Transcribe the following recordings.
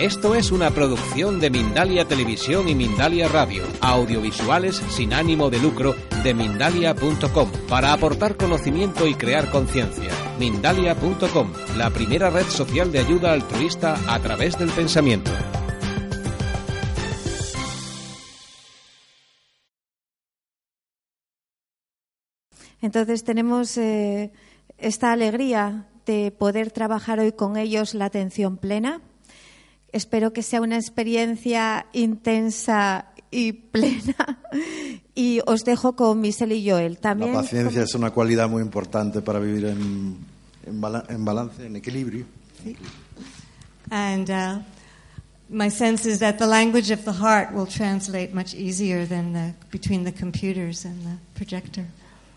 Esto es una producción de Mindalia Televisión y Mindalia Radio, audiovisuales sin ánimo de lucro de mindalia.com, para aportar conocimiento y crear conciencia. Mindalia.com, la primera red social de ayuda altruista a través del pensamiento. Entonces tenemos eh, esta alegría de poder trabajar hoy con ellos la atención plena. Espero que sea una experiencia intensa y plena. Y os dejo con Michelle y Joel. También La paciencia es una cualidad muy importante para vivir en, en, bala- en balance, en equilibrio. And uh, my sense is that the language of the heart will translate much easier than the, between the computers and the projector.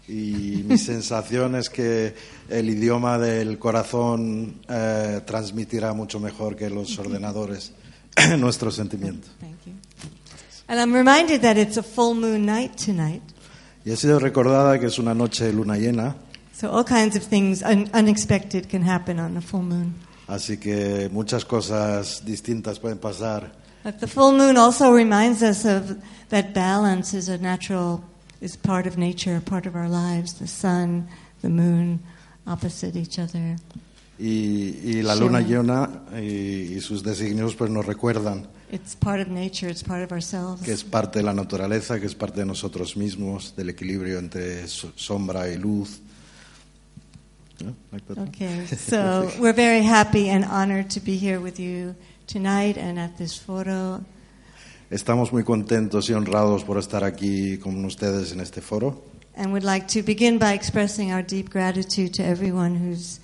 Y mi sensación es que el idioma del corazón eh, transmitirá mucho mejor que los ordenadores nuestros sentimientos. Thank you. And I'm reminded that it's a full moon night tonight. Y he sido recordada que es una noche de luna llena, So all kinds of things un- unexpected can happen on a full moon. así que muchas cosas distintas pueden pasar. But the full moon also reminds us of that balance is a natural, is part of nature, part of our lives. The sun, the moon, opposite each other. Y, y la luna llena y, y sus designios pues nos recuerdan It's part of nature, it's part of ourselves. que es parte de la naturaleza, que es parte de nosotros mismos, del equilibrio entre so- sombra y luz. ¿No? Like that. Okay, so we're very happy and honored to be here with you tonight and at this photo. Estamos muy contentos y honrados por estar aquí con ustedes en este foro And would like to begin by expressing our deep gratitude to everyone who's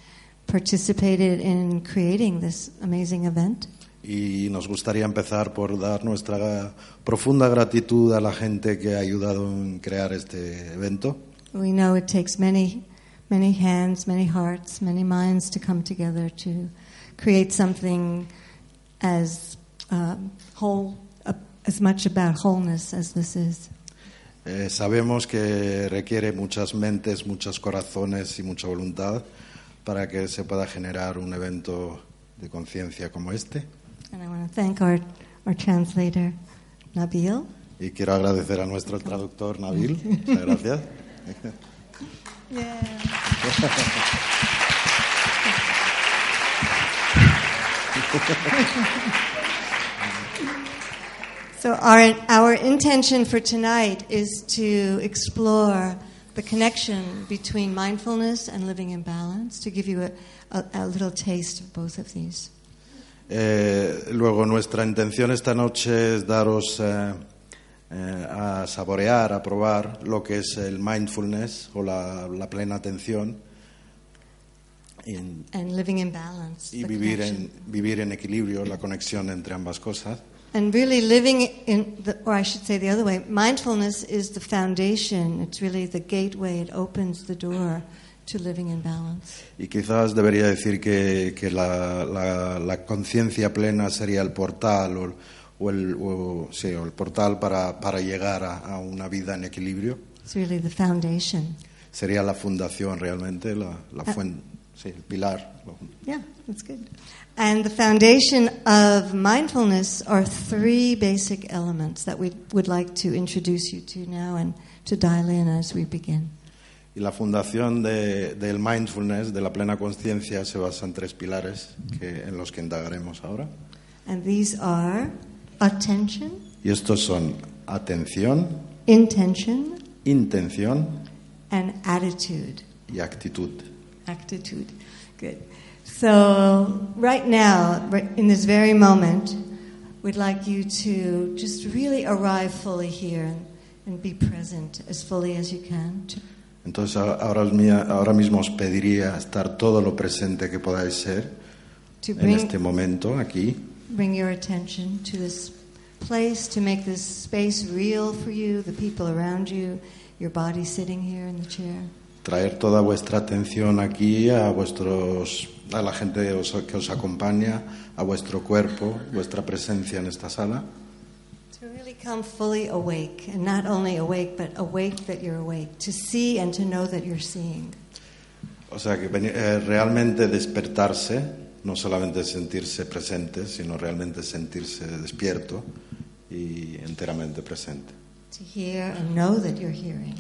participated in creating this amazing event. y nos gustaría empezar por dar nuestra profunda gratitud a la gente que ha ayudado en crear este evento. We know it takes many, many hands, many hearts, many minds to come together to create something as um, whole, uh, as much about wholeness as this is. Eh, sabemos que requiere muchas mentes, muchos corazones y mucha voluntad para que se pueda generar un evento de conciencia como este. And I want to thank our, our translator, Nabil. Y quiero agradecer a nuestro traductor Nabil. Muchas gracias. So our, our intention for tonight is to explore the connection between mindfulness and living in balance, to give you a, a, a little taste of both of these. Eh, luego, nuestra intención esta noche es daros eh, eh, a saborear, a probar lo que es el mindfulness o la, la plena atención y, And living in balance. y vivir, en, vivir en equilibrio, la conexión entre ambas cosas. And really living in, the, or I should say the other way, mindfulness is the foundation. It's really the gateway. It opens the door to living in balance. Y quizás debería decir que, que la, la- la conciencia plena sería el portal o, o el, o- sí, o el portal para, para llegar a, a una vida en equilibrio. It's really the foundation. Sería la fundación realmente, la, la fuente, sí, el pilar. Yeah, that's good. And the foundation of mindfulness are three basic elements that we would like to introduce you to now and to dial in as we begin. Y la fundación de- del mindfulness, de la plena conciencia, se basa en tres pilares que, en los que indagaremos ahora. And these are attention, Y estos son atención, intention, intención and attitude. y actitud. Attitude. Good. So, right now, in this very moment, we'd like you to just really arrive fully here and, be present as fully as you can. Entonces ahora, ahora mismo os pediría estar todo lo presente que podáis ser, to en este momento aquí, bring your attention to this place, to make this space real for you, the people around you, your body sitting here in the chair. Traer toda vuestra atención aquí a vuestros a la gente que os acompaña, a vuestro cuerpo, vuestra presencia en esta sala, To really come fully awake, and not only awake, but awake that you're awake, to see and to know that you're seeing. o sea que eh, realmente despertarse, no solamente sentirse presente, sino realmente sentirse despierto y enteramente presente. To hear and know that you're hearing.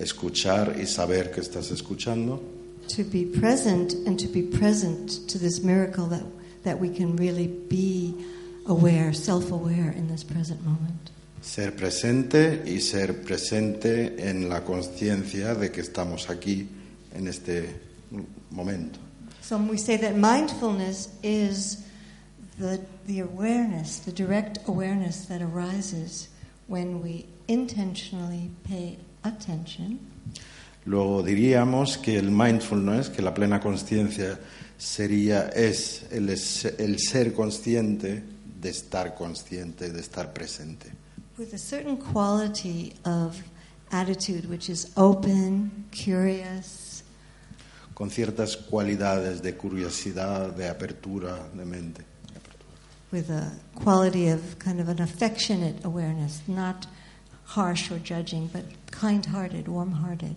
Escuchar y saber que estás escuchando, To be present and to be present to this miracle that, that we can really be aware, self aware in this present moment. ser presente y ser presente en la conciencia de que estamos aquí en este momento. So we say that mindfulness is the, the awareness, the direct awareness that arises when we intentionally pay attention. Luego diríamos que el mindfulness, que la plena conciencia sería es el, el ser consciente de estar consciente, de estar presente, with a certain quality of attitude which is open, curious, con ciertas cualidades de curiosidad, de apertura de mente. with a quality of kind of an affectionate awareness, not harsh or judging, but kind hearted, warm hearted.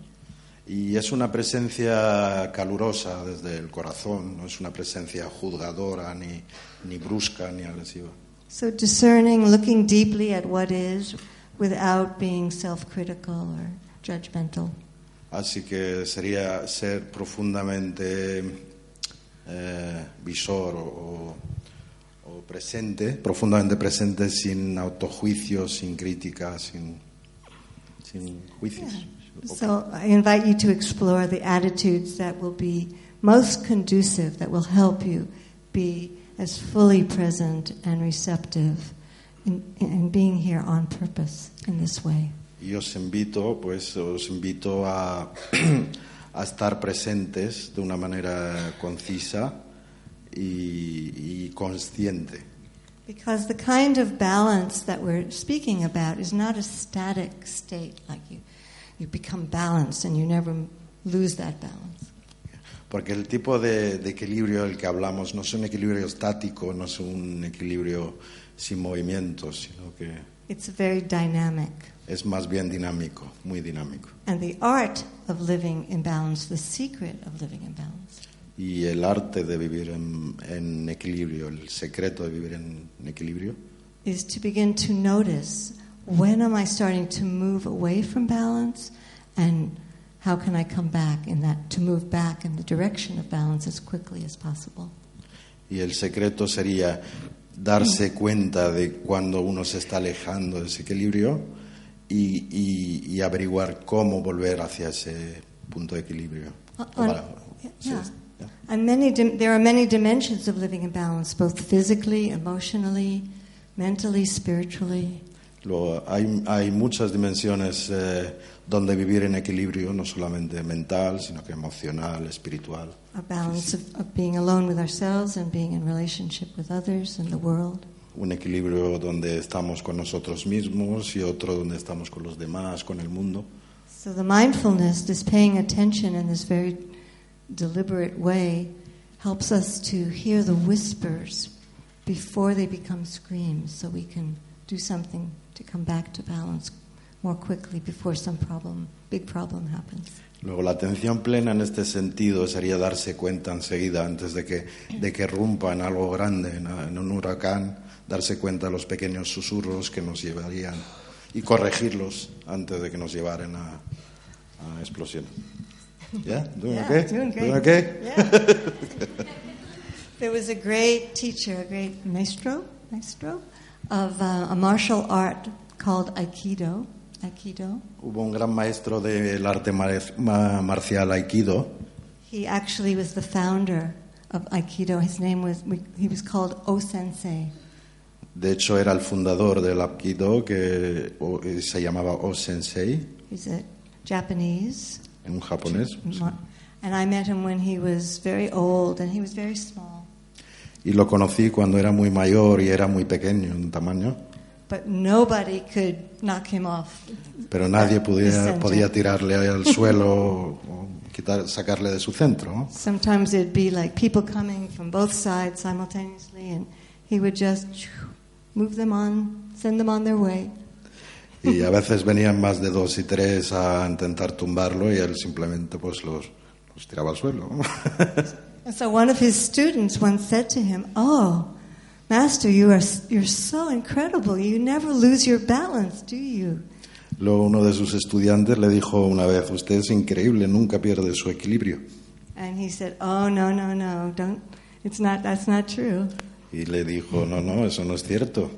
Y es una presencia calurosa desde el corazón, no es una presencia juzgadora, ni, ni brusca, ni agresiva. So discerning, looking deeply at what is without being self critical or judgmental. Así que sería ser profundamente eh, visor o, o presente, profundamente presente sin autojuicio, sin crítica, sin, sin juicios. So I invite you to explore the attitudes that will be most conducive, that will help you be as fully present and receptive in, in being here on purpose in this way. Y os invito, pues, os invito a, a estar presentes de una manera concisa y, y consciente. Because the kind of balance that we're speaking about is not a static state, like you, you become balanced and you never lose that balance. Porque el tipo de, de equilibrio del que hablamos no es un equilibrio estático, no es un equilibrio sin movimiento, sino que It's very dynamic. es más bien dinámico, muy dinámico. And the art of living in balance, the secret of living in balance, Y el arte de vivir en, en equilibrio, el secreto de vivir en, en equilibrio, is to begin to notice when am I starting to move away from balance and how can I come back in that, to move back in the direction of balance as quickly as possible. y el secreto sería darse cuenta de cuando uno se está alejando de ese equilibrio y, y- y averiguar cómo volver hacia ese punto de equilibrio. On- yeah. And many there are many dimensions of living in balance, both physically, emotionally, mentally, spiritually. Luego, hay, hay muchas dimensiones eh, donde vivir en equilibrio, no solamente mental, sino que emocional, espiritual. A balance of, of being alone with ourselves and being in relationship with others and the world. Un equilibrio donde estamos con nosotros mismos y otro donde estamos con los demás, con el mundo. So the mindfulness, this paying attention in this very deliberate way, helps us to hear the whispers before they become screams, so we can do something to come back to balance more quickly before some problem, big problem happens. Luego, la atención plena en este sentido sería darse cuenta enseguida, antes de que, de que rumpa en algo grande, en, un huracán, darse cuenta de los pequeños susurros que nos llevarían y corregirlos antes de que nos llevaran a, a explosión. ¿Ya? ¿Doing Yeah, okay? doing great. Doing okay? Yeah. there was a great teacher, a great maestro, maestro of uh, a martial art called Aikido. Aikido. Hubo un gran maestro del arte mar- ma- marcial Aikido. He actually was the founder of Aikido. His name was, he was called O Sensei. De hecho, era el fundador del Aikido, que o- se llamaba O-Sensei, He's a Japanese. En japonés. And I met him when he was very old and he was very small. Y lo conocí cuando era muy mayor y era muy pequeño en tamaño, but nobody could knock him off. pero nadie the podía, center. podía tirarle al suelo o quitar, sacarle de su centro. Sometimes it'd be like people coming from both sides simultaneously, and he would just move them on, send them on their way. Y a veces venían más de dos y tres a intentar tumbarlo y él simplemente pues los, los tiraba al suelo. so one of his students once said to him, "Oh, master, you are you're so incredible. You never lose your balance, do you?" Luego uno de sus estudiantes le dijo una vez, usted es increíble, nunca pierde su equilibrio. And he said, "Oh, no, no, no. Don't. It's not. That's not true. Y le dijo, no, no, eso no es cierto.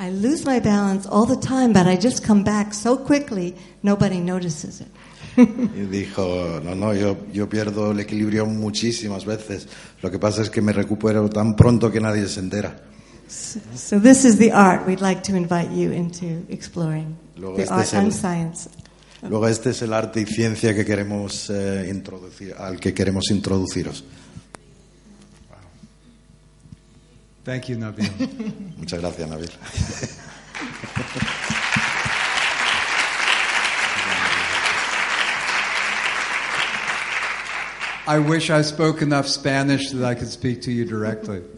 I lose my balance all the time, but I just come back so quickly, nobody notices it." Y dijo, no, no, yo, yo pierdo el equilibrio muchísimas veces. Lo que pasa es que me recupero tan pronto que nadie se entera. So this is the art we'd like to invite you into exploring. Luego the este art el- and science. Luego este es el arte y ciencia que queremos eh, introducir, al que queremos introduciros. Thank you, Nabil. Muchas gracias, Nabil. I wish I spoke enough Spanish that I could speak to you directly.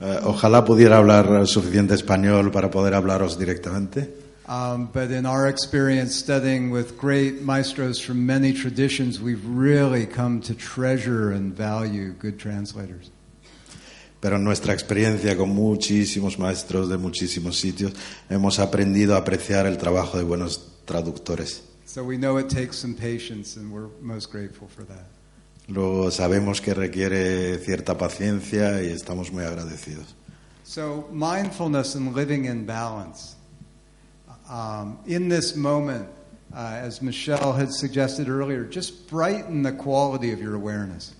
Eh, ojalá pudiera hablar suficiente español para poder hablaros directamente. Um, but in our experience studying with great maestros from many traditions, we've really come to treasure and value good translators. Pero en nuestra experiencia con muchísimos maestros de muchísimos sitios hemos aprendido a apreciar el trabajo de buenos traductores. So we know it takes some patience, and we're most grateful for that. Luego sabemos que requiere cierta paciencia y estamos muy agradecidos. So, mindfulness and living in balance. Um, in this moment, uh, as Michelle had suggested earlier, just brighten the quality of your awareness.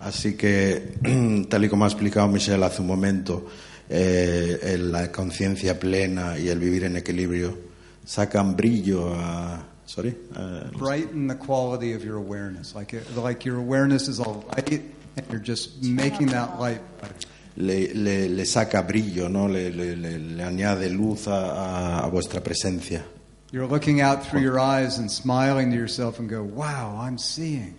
Así que, tal y como ha explicado Michelle hace un momento, eh, la conciencia plena y el vivir en equilibrio sacan brillo a... Sorry, eh, Brighten the quality of your awareness. Like, it, like your awareness is all light, and you're just making that light le, le- le saca brillo, ¿no? le, le- añade luz a- a vuestra presencia. You're looking out through your eyes and smiling to yourself and go, wow, I'm seeing.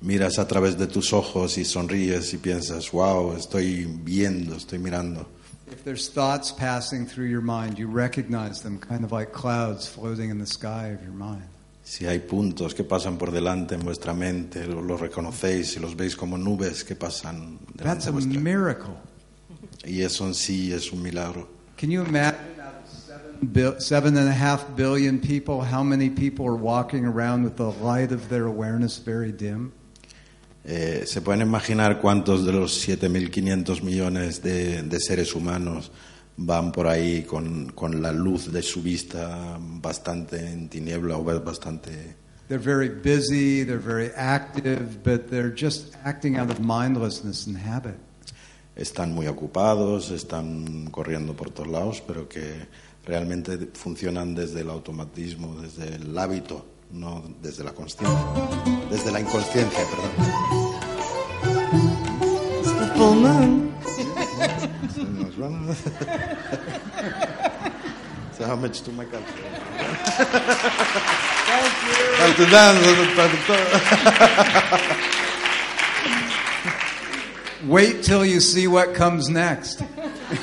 Miras a través de tus ojos y sonríes y piensas, wow, estoy viendo, estoy mirando. If there's thoughts passing through your mind, you recognize them kind of like clouds floating in the sky of your mind. Si hay puntos que pasan por delante en vuestra mente, lo- los reconocéis y los veis como nubes que pasan delante That's de a vuestra miracle. Y eso en sí es un milagro. Can you imagine out of seven, bil- seven and a half billion people, how many people are walking around with the light of their awareness very dim? Eh, ¿Se pueden imaginar cuántos de los 7.500 millones de, de seres humanos van por ahí con, con la luz de su vista bastante en tiniebla o bastante... They're very busy, they're very active, but they're just acting out of mindlessness and habit. Están muy ocupados, están corriendo por todos lados, pero que realmente funcionan desde el automatismo, desde el hábito, no desde la consciencia. Desde la inconsciencia, perdón. So how much to my country? Thank you. Wait till you see what comes next.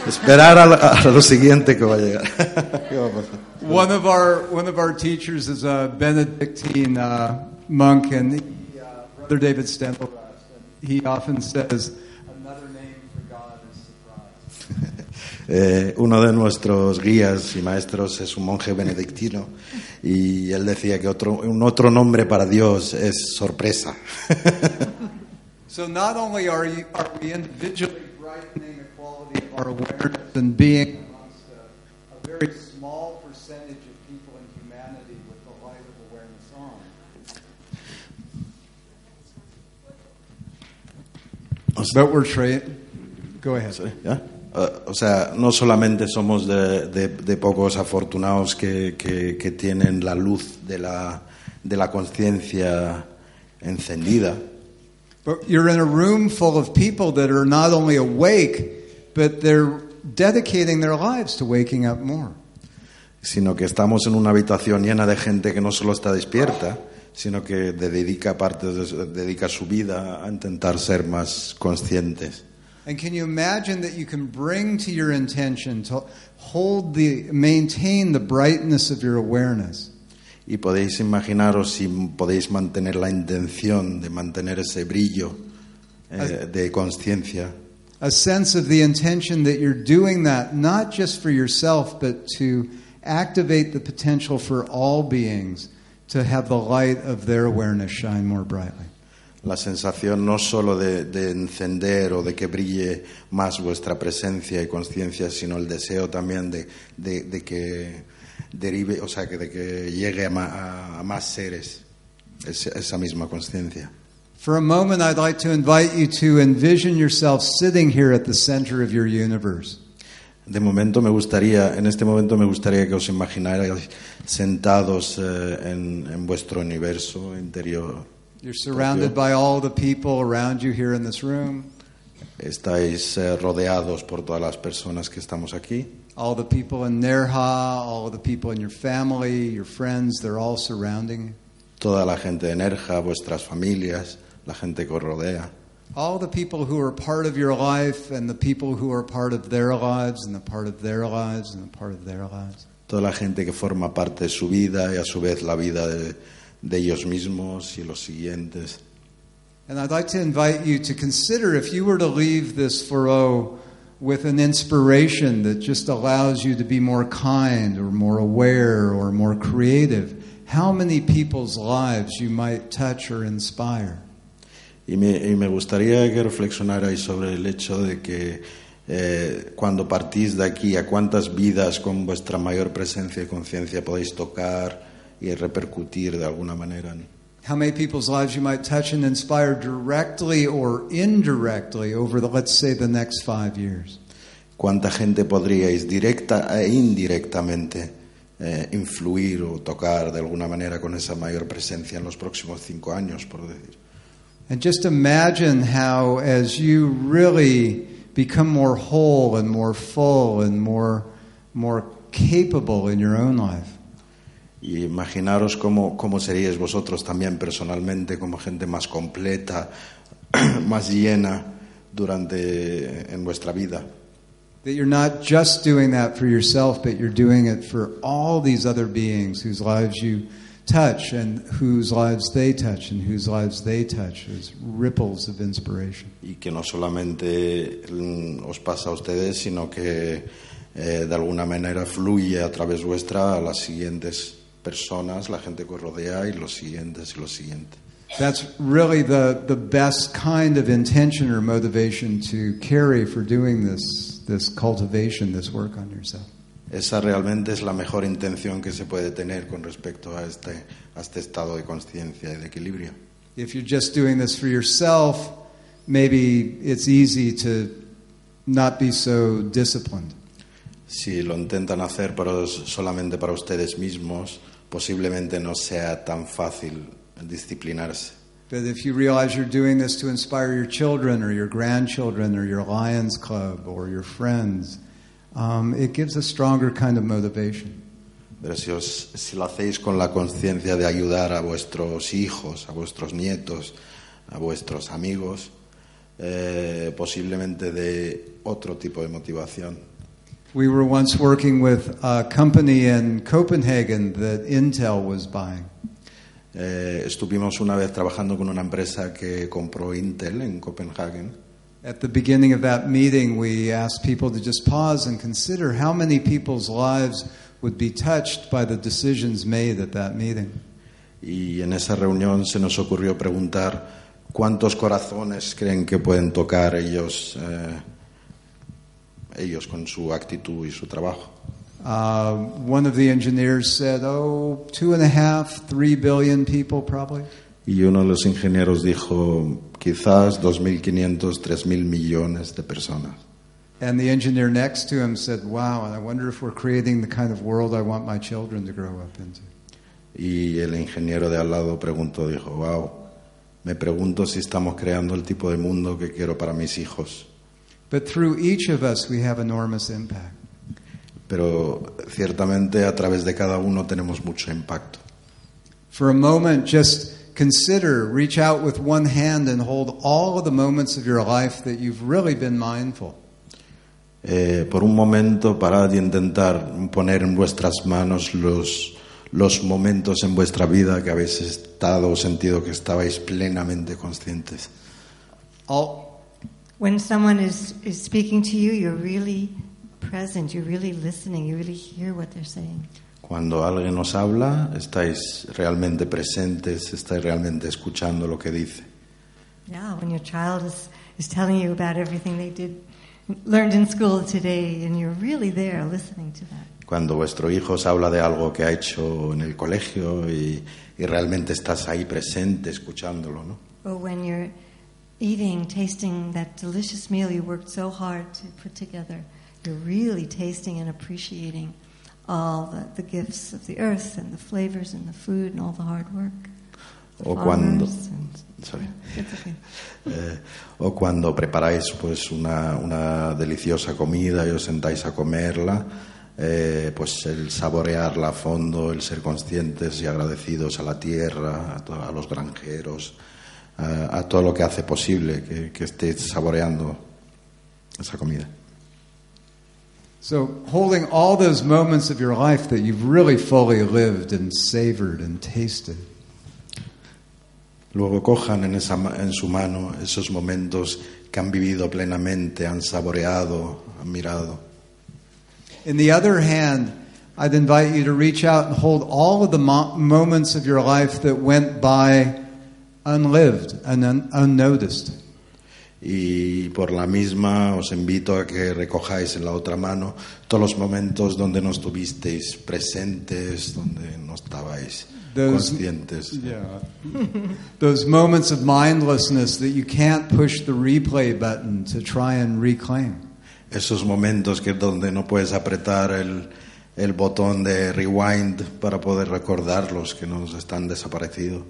Esperar a, lo- a lo siguiente que va a llegar. ¿Qué va a pasar? One of our one of our teachers is a Benedictine uh, monk, and he, uh, Brother David Stempel. He often says, "Another name for God is surprise." Eh, uno de nuestros guías y maestros es un monje benedictino y él decía que otro, un otro nombre para Dios es sorpresa. So not only are you are we individually quality of our awareness and being amongst a, a very small percentage of people in humanity with the light of awareness on. But we're tra- Go ahead. ¿Ya? Eh, o sea, no solamente somos de, de- de pocos afortunados que, que- que tienen la luz de la, de la conciencia encendida, But you're in a room full of people that are not only awake, but they're dedicating their lives to waking up more. sino que estamos en una habitación llena de gente que no solo está despierta, sino que dedica parte de dedica su vida a intentar ser más conscientes. And can you imagine that you can bring to your intention to hold the, maintain the brightness of your awareness? Y podéis imaginaros si podéis mantener la intención de mantener ese brillo eh, de conciencia, A sense of the intention that you're doing that not just for yourself, but to activate the potential for all beings to have the light of their awareness shine more brightly. la sensación no solo de, de encender o de que brille más vuestra presencia y conciencia, sino el deseo también de, de- de que derive, o sea, que de que llegue a, a- a más seres ese- esa misma conciencia. For a moment, I'd like to invite you to envision yourself sitting here at the center of your universe. De momento me gustaría, en este momento me gustaría que os imaginarais sentados eh, en, en vuestro universo interior. You're surrounded by all the people around you here in this room, Estáis eh, rodeados por todas las personas que estamos aquí. all the people in Nerha, all the people in your family, your friends, they're all surrounding you. Toda la gente de Nerja, vuestras familias, la gente que rodea. All the people who are part of your life and the people who are part of their lives and the part of their lives and the part of their lives. Toda la gente que forma parte de su vida y a su vez la vida de, de ellos mismos y los siguientes. And I'd like to invite you to consider if you were to leave this furrow with an inspiration that just allows you to be more kind or more aware or more creative, how many people's lives you might touch or inspire. Y me, y me gustaría que reflexionarais sobre el hecho de que eh, cuando partís de aquí, a cuántas vidas con vuestra mayor presencia y conciencia podéis tocar y repercutir de alguna manera. How many people's lives you might touch and inspire directly or indirectly over the, let's say, the next five years. Cuánta gente podríais directa e indirectamente eh, influir o tocar de alguna manera con esa mayor presencia en los próximos cinco años, por decir. And just imagine how, as you really become more whole and more full and more, more capable in your own life, Y imaginaros cómo, cómo seríais vosotros también personalmente, como gente más completa, más llena durante en vuestra vida. that you're not just doing that for yourself, but you're doing it for all these other beings whose lives you touch and whose lives they touch and whose lives they touch as ripples of inspiration. Y que no solamente os pasa a ustedes, sino que eh, de alguna manera fluye a través vuestra a las siguientes personas, la gente que os rodea y los siguientes y los siguientes. That's really the, the best kind of intention or motivation to carry for doing this, this cultivation, this work on yourself. Esa realmente es la mejor intención que se puede tener con respecto a este, a este estado de conciencia y de equilibrio. If you're just doing this for yourself, maybe it's easy to not be so disciplined. Si lo intentan hacer para, solamente para ustedes mismos, posiblemente no sea tan fácil disciplinarse. But if you realize you're doing this to inspire your children or your grandchildren or your Lions Club or your friends, um, it gives a stronger kind of motivation. Pero si, os, si lo hacéis con la conciencia de ayudar a vuestros hijos, a vuestros nietos, a vuestros amigos, eh, posiblemente de otro tipo de motivación. We were once working with a company in Copenhagen that Intel was buying. Eh, estuvimos una vez trabajando con una empresa que compró Intel en Copenhague. At the beginning of that meeting, we asked people to just pause and consider how many people's lives would be touched by the decisions made at that meeting. Y en esa reunión se nos ocurrió preguntar cuántos corazones creen que pueden tocar ellos, eh, ellos con su actitud y su trabajo. Uh, one of the engineers said, "Oh, oh, two and a half, three billion people probably. Y uno de los ingenieros dijo quizás 2.500, 3.000 millones de personas. And the engineer next to him said, wow, I wonder if we're creating the kind of world I want my children to grow up into. Y el ingeniero de al lado preguntó, dijo, wow, Me pregunto si estamos creando el tipo de mundo que quiero para mis hijos. But through each of us, we have enormous impact. Pero ciertamente a través de cada uno tenemos mucho impacto. For a moment, just consider, reach out with one hand and hold all of the moments of your life that you've really been mindful. Eh, por un momento, parad y intentar poner en vuestras manos los, los momentos en vuestra vida que habéis estado o sentido que estabais plenamente conscientes. All, When someone is, is speaking to you, you're really present, you're really listening, you really hear what they're saying. Cuando alguien os habla, estáis realmente presentes, estáis realmente escuchando lo que dice. Yeah, when your child is, is telling you about everything they did, learned in school today, and you're really there listening to that. Cuando vuestro hijo os habla de algo que ha hecho en el colegio y, y realmente estás ahí presente escuchándolo, ¿no? Or when you're eating, tasting that delicious meal you worked so hard to put together, you're really tasting and appreciating all the, the gifts of the earth and the flavors and the food and all the hard work. The O cuando, farmers and- sorry. It's okay. Eh, o cuando preparáis pues una, una deliciosa comida y os sentáis a comerla, eh, pues el saborearla a fondo, el ser conscientes y agradecidos a la tierra, a, to- a los granjeros, a, a todo lo que hace posible que, que estéis saboreando esa comida. So, holding all those moments of your life that you've really fully lived and savored and tasted. Luego cojan en, esa, en su mano esos momentos que han vivido plenamente, han saboreado, han mirado. In the other hand, I'd invite you to reach out and hold all of the mo- moments of your life that went by unlived and un- unnoticed. Y por la misma os invito a que recojáis en la otra mano todos los momentos donde no estuvisteis presentes, donde no estabais Those- conscientes. Yeah. Those moments of mindlessness that you can't push the replay button to try and reclaim. Esos momentos que donde no puedes apretar el, el botón de rewind para poder recordarlos que nos están desaparecidos.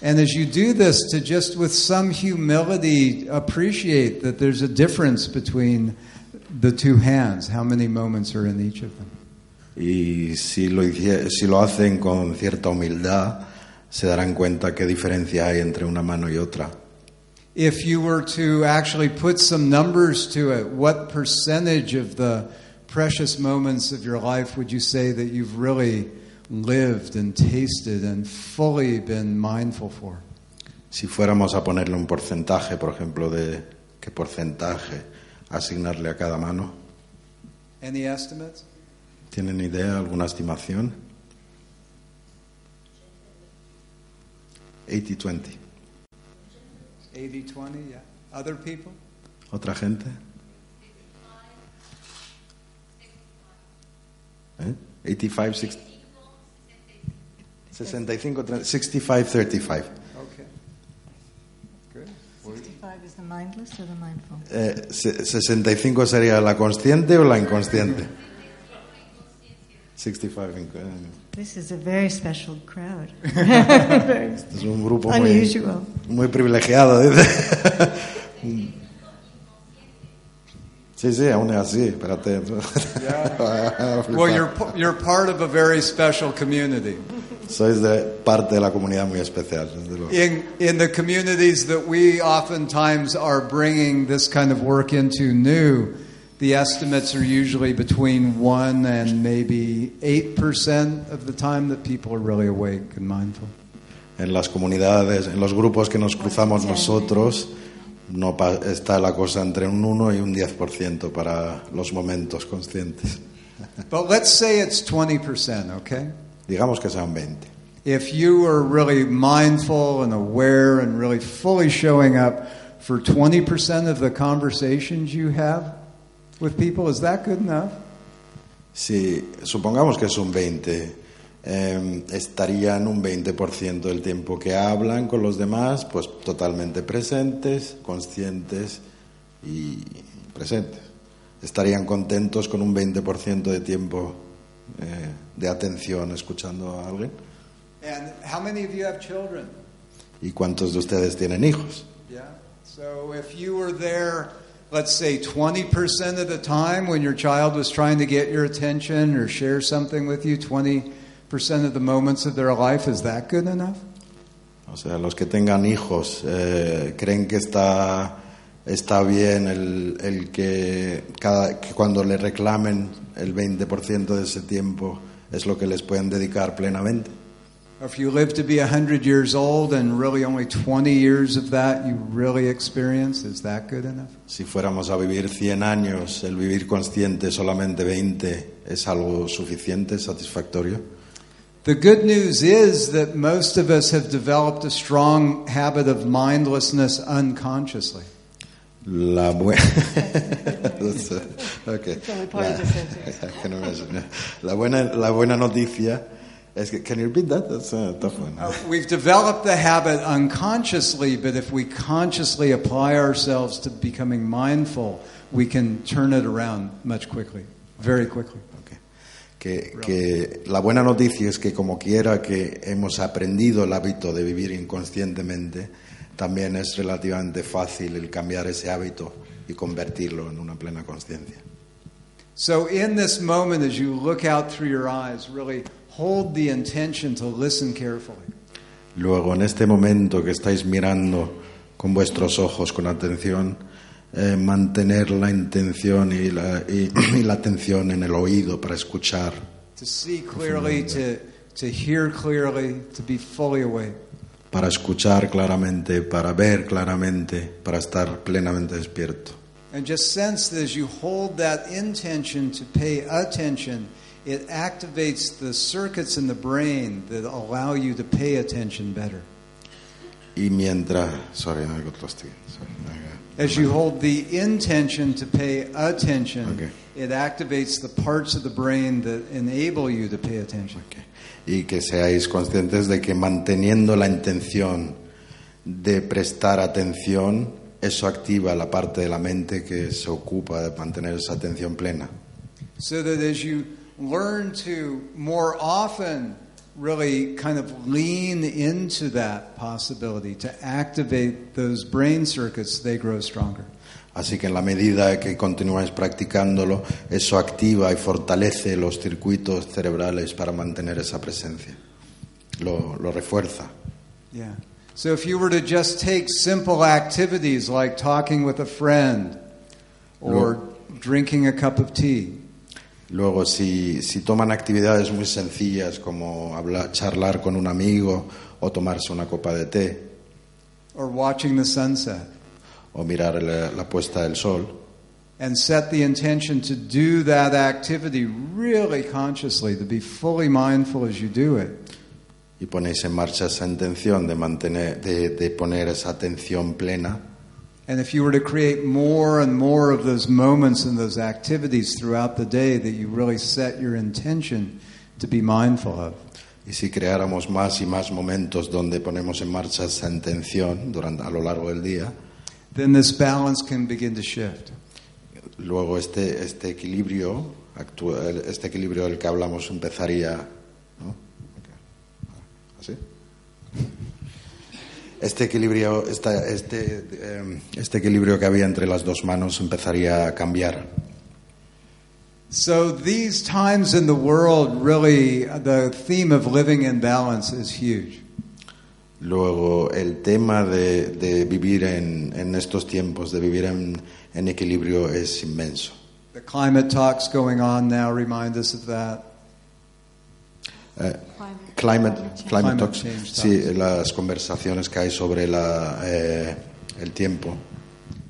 And as you do this, to just with some humility appreciate that there's a difference between the two hands, how many moments are in each of them. Y si lo, si lo hacen con cierta humildad, se darán cuenta qué diferencia hay entre una mano y otra. If you were to actually put some numbers to it, what percentage of the precious moments of your life would you say that you've really lived and tasted and fully been mindful for? Si fuéramos a ponerle un porcentaje, por ejemplo, de qué porcentaje asignarle a cada mano, Any estimates? ¿tienen idea, alguna estimación? 80-20. 80 20, yeah. Other people? ¿Otra gente? ¿Eh? 85, 60. 65, 35. Okay. Good. 65 is the mindless or the mindful? Eh, se- 65 sería la consciente o la inconsciente. 65. inc- eh, This is a very special crowd. Es un grupo muy, Unusual. muy privilegiado. dice. Sí, sí, aún es así, espérate. Well, you're, you're part of a very special community. Sois de parte de la comunidad muy especial. In, in the communities that we oftentimes are bringing this kind of work into new, the estimates are usually between 1 and maybe 8% of the time that people are really awake and mindful. En las comunidades, en los grupos que nos cruzamos nosotros, no está la cosa entre un 1 y un 10% para los momentos conscientes. But let's say it's 20%, okay? Digamos que sean 20. If you are really mindful and aware and really fully showing up for 20% of the conversations you have with people, is that good enough? Si supongamos que es un 20, eh, estarían un 20% del tiempo que hablan con los demás, pues totalmente presentes, conscientes y presentes. Estarían contentos con un 20% de tiempo eh, de atención escuchando a alguien. And how many of you have children? ¿Y cuántos de ustedes tienen hijos? Yeah. So if you were there, let's say 20% of the time when your child was trying to get your attention or share something with you, 20% of the moments of their life, is that good enough? O sea, los que tengan hijos, eh, ¿creen que está, está bien el, el que, cada, que cuando le reclamen el 20% de ese tiempo es lo que les pueden dedicar plenamente? If you live to be 100 years old and really only 20 years of that you really experience, is that good enough? Si fuéramos a vivir 100 años, el vivir consciente solamente 20 es algo suficiente, satisfactorio. The good news is that most of us have developed a strong habit of mindlessness unconsciously. La, uh, okay. buena, la buena noticia es que, can you repeat that? That's a tough one. Uh, we've developed the habit unconsciously, but if we consciously apply ourselves to becoming mindful, we can turn it around much quickly, very quickly. Que, que la buena noticia es que como quiera que hemos aprendido el hábito de vivir inconscientemente, también es relativamente fácil el cambiar ese hábito y convertirlo en una plena conciencia. So, in this moment, as you look out through your eyes, really hold the intention to listen carefully. Luego, en este momento que estáis mirando con vuestros ojos con atención, eh, mantener la intención y la, y- y la atención en el oído para escuchar, To see clearly, to, to hear clearly, to be fully awake. Para escuchar claramente, para ver claramente, para estar plenamente despierto. And just sense that as you hold that intention to pay attention, it activates the circuits in the brain that allow you to pay attention better. Y mientras, sorry, I got lost again. Sorry. As you hold the intention to pay attention, Okay. it activates the parts of the brain that enable you to pay attention. Ok. Y que seáis conscientes de que manteniendo la intención de prestar atención, eso activa la parte de la mente que se ocupa de mantener esa atención plena. So that as you learn to more often really kind of lean into that possibility to activate those brain circuits, they grow stronger. Así que en la medida que continuáis practicándolo, eso activa y fortalece los circuitos cerebrales para mantener esa presencia. Lo, lo refuerza. Yeah. So if you were to just take simple activities like talking with a friend or drinking a cup of tea, Luego, si, si toman actividades muy sencillas como hablar, charlar con un amigo o tomarse una copa de té. Or watching the sunset, o mirar la, la puesta del sol, and set the intention to do that activity really consciously, to be fully mindful as you do it, y ponéis en marcha esa intención de, mantener, de, de poner esa atención plena, and if you were to create more and more of those moments and those activities throughout the day that you really set your intention to be mindful of, y si creáramos más y más momentos donde ponemos en marcha esa intención durante, a lo largo del día, then this balance can begin to shift. luego este, este equilibrio, actua- este equilibrio del que hablamos empezaría, ¿no? ¿Así? Este equilibrio, esta- este, eh, este equilibrio que había entre las dos manos empezaría a cambiar. So these times in the world, really, the theme of living in balance is huge. Luego, el tema de, de vivir en, en estos tiempos, de vivir en, en equilibrio, es inmenso. The climate talks going on now remind us of that. Eh, climate, climate talks, change sí, las conversaciones que hay sobre la, eh, el tiempo.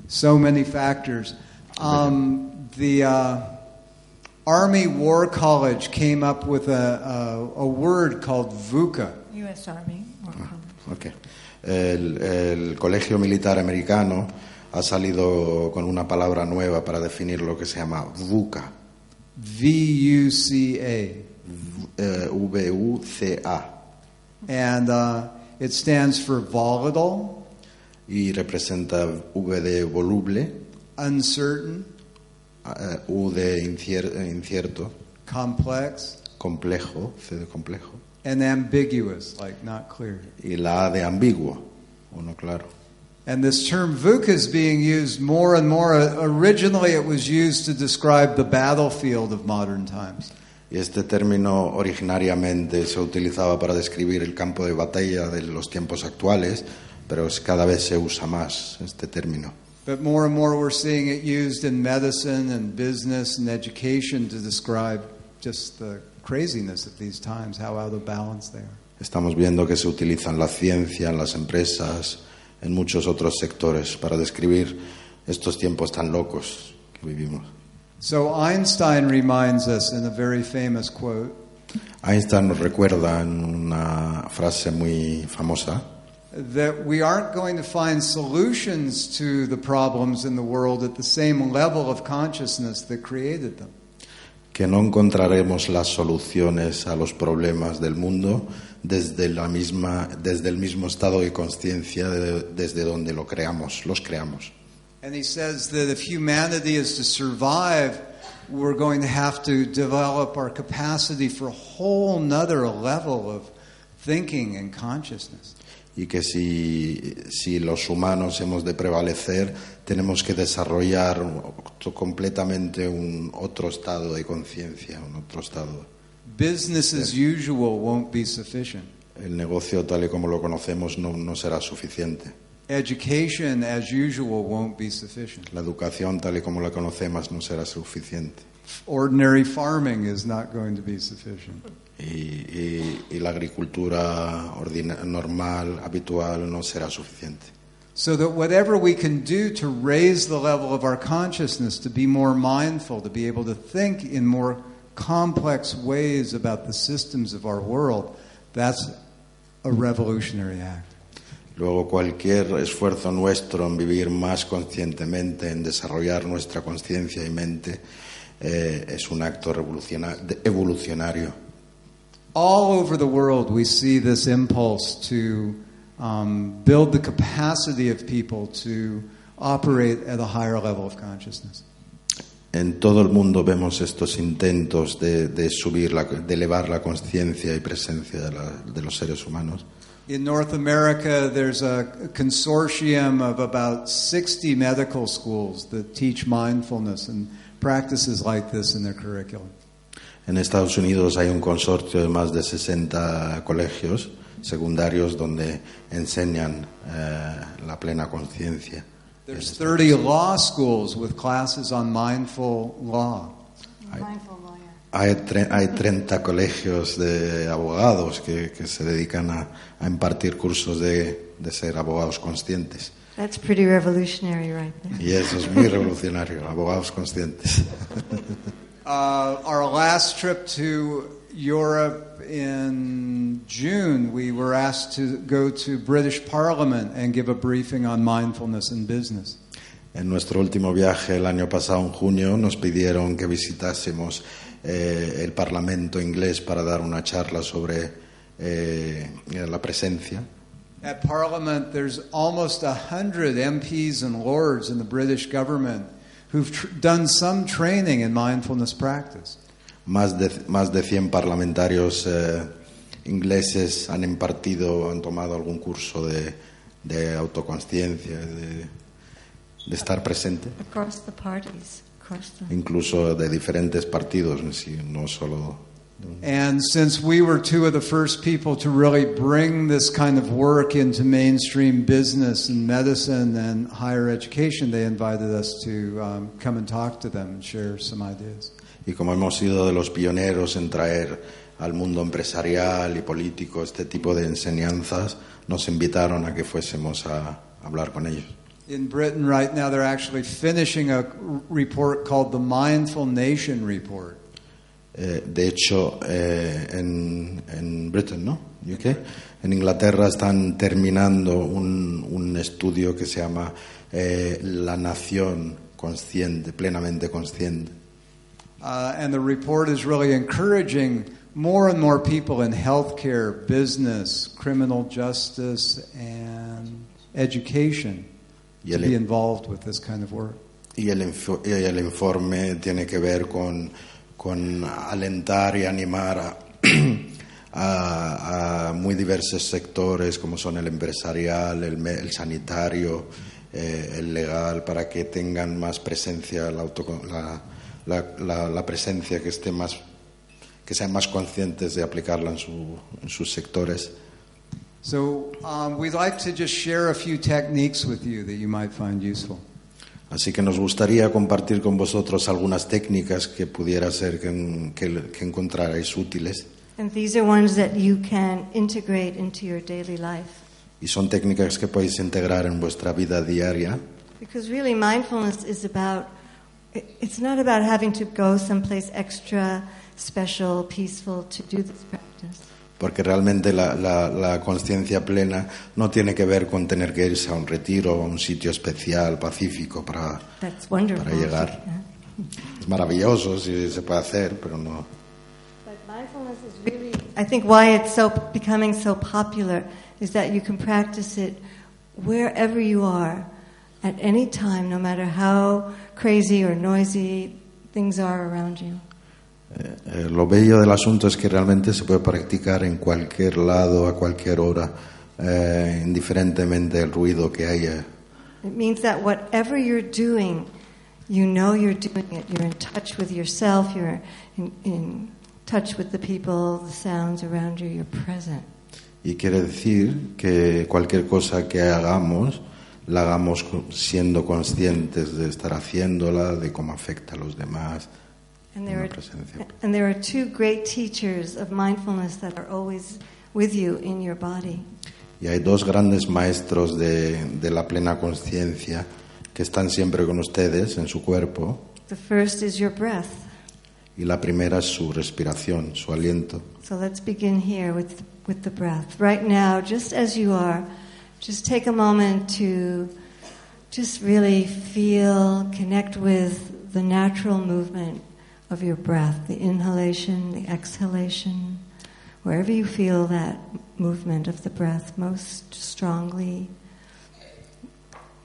So many factors. Um, the uh, Army War College came up with a, a, a word called VUCA. U.S. Army. War College. Ok. El, el Colegio Militar Americano ha salido con una palabra nueva para definir lo que se llama VUCA. V-U-C-A. V-U-C-A. And uh, it stands for volatile, Y representa V de voluble, uncertain, eh, U de incier- incierto, complex, complejo, C de complejo, and ambiguous, like not clear. y la A de ambiguo. uno claro. And this term VUCA is being used more and more. Originally, it was used to describe the battlefield of modern times. Y este término originariamente se utilizaba para describir el campo de batalla de los tiempos actuales, pero cada vez se usa más este término. But more and more, we're seeing it used in medicine and business and education to describe just the craziness of these times, how out of balance they are. Estamos viendo que se utiliza en la ciencia, en las empresas, en muchos otros sectores para describir estos tiempos tan locos que vivimos. So Einstein reminds us in a very famous quote Einstein nos recuerda en una frase muy famosa that we aren't going to find solutions to the problems in the world at the same level of consciousness that created them. que no encontraremos las soluciones a los problemas del mundo desde, la misma, desde el mismo estado de conciencia de- desde donde lo creamos, los creamos. And he says that if humanity is to survive, we're going to have to develop our capacity for a whole nother level of thinking and consciousness. Y que si, si los humanos hemos de prevalecer, tenemos que desarrollar completamente un otro estado de conciencia, un otro estado. Business as usual won't be sufficient. El negocio tal y como lo conocemos no, no será suficiente. Education as usual won't be sufficient. La educación tal y como la conocemos no será suficiente. Ordinary farming is not going to be sufficient. y, y- y la agricultura normal, habitual, no será suficiente. So that whatever we can do to raise the level of our consciousness, to be more mindful, to be able to think in more complex ways about the systems of our world, that's a revolutionary act. Luego, cualquier esfuerzo nuestro en vivir más conscientemente, en desarrollar nuestra conciencia y mente, eh, es un acto evolucionario. All over the world, we see this impulse to um, build the capacity of people to operate at a higher level of consciousness. En todo el mundo vemos estos intentos de, de subir, la, de elevar la conciencia y presencia de, la- de los seres humanos. In North America, there's a consortium of about 60 medical schools that teach mindfulness and practices like this in their curriculum. En Estados Unidos hay un consorcio de más de 60 colegios secundarios donde enseñan eh, la plena conciencia. There's 30 law schools with classes on mindful law. Mindful lawyer. Hay, tre- hay 30 colegios de abogados que, que se dedican a, a impartir cursos de, de ser abogados conscientes. That's pretty revolutionary right there. Y eso es muy revolucionario, abogados conscientes. Uh, our last trip to Europe in June, we were asked to go to British Parliament and give a briefing on mindfulness in business. En nuestro último viaje el año pasado, en junio, nos pidieron que visitásemos eh, el Parlamento inglés para dar una charla sobre eh, la presencia. At Parliament, there's almost a hundred MPs and lords in the British government who've tr- done some training in mindfulness practice. Más de, más de 100 parlamentarios eh, ingleses han impartido, han tomado algún curso de, de autoconsciencia, de, de estar presente, Across the parties. Incluso de diferentes partidos, no solo. And since we were two of the first people to really bring this kind of work into mainstream business and medicine and higher education, they invited us to um, come and talk to them and share some ideas. Y como hemos sido de los pioneros en traer al mundo empresarial y político este tipo de enseñanzas, nos invitaron a que fuésemos a hablar con ellos. In Britain right now, they're actually finishing a report called the Mindful Nation Report. Eh, de hecho, eh, en, en Britain, ¿no? UK, en Inglaterra están terminando un, un estudio que se llama eh, La Nación Consciente, plenamente consciente. Uh, and the report is really encouraging more and more people in healthcare, business, criminal justice, and education Y el- be involved with this kind of work. Y el, info- y el informe tiene que ver con, con alentar y animar a, a, a muy diversos sectores como son el empresarial, el, el sanitario, eh, el legal, para que tengan más presencia, la, la- la presencia, que esté más, que sean más conscientes de aplicarla en, su- en sus sectores. So um, we'd like to just share a few techniques with you that you might find useful. Así que nos gustaría compartir con vosotros algunas técnicas que pudiera ser que, que- que encontrarais útiles. And these are ones that you can integrate into your daily life. Y son técnicas que podéis integrar en vuestra vida diaria, Because really, mindfulness is about, it's not about having to go someplace extra special, peaceful to do this practice. Porque realmente la, la- la conciencia plena no tiene que ver con tener que irse a un retiro o a un sitio especial, pacífico, para... That's wonderful. Para llegar. Es maravilloso si se puede hacer, pero no... But mindfulness is really, I think why it's so becoming so popular is that you can practice it wherever you are, at any time, no matter how crazy or noisy things are around you. Eh, lo bello del asunto es que realmente se puede practicar en cualquier lado, a cualquier hora, eh, indiferentemente del ruido que haya. It means that whatever you're doing, you know you're doing it. You're in touch with yourself, you're in, in touch with the people, the sounds around you, you're present. Y quiere decir que cualquier cosa que hagamos, la hagamos siendo conscientes de estar haciéndola, de cómo afecta a los demás. And there, are, and there are two great teachers of mindfulness that are always with you in your body. Y hay dos grandes maestros de, de la plena conciencia que están siempre con ustedes en su cuerpo. The first is your breath. Y la primera es su respiración, su aliento. So let's begin here with, with the breath. Right now, just as you are, just take a moment to just really feel, connect with the natural movement of your breath, the inhalation, the exhalation, wherever you feel that movement of the breath most strongly,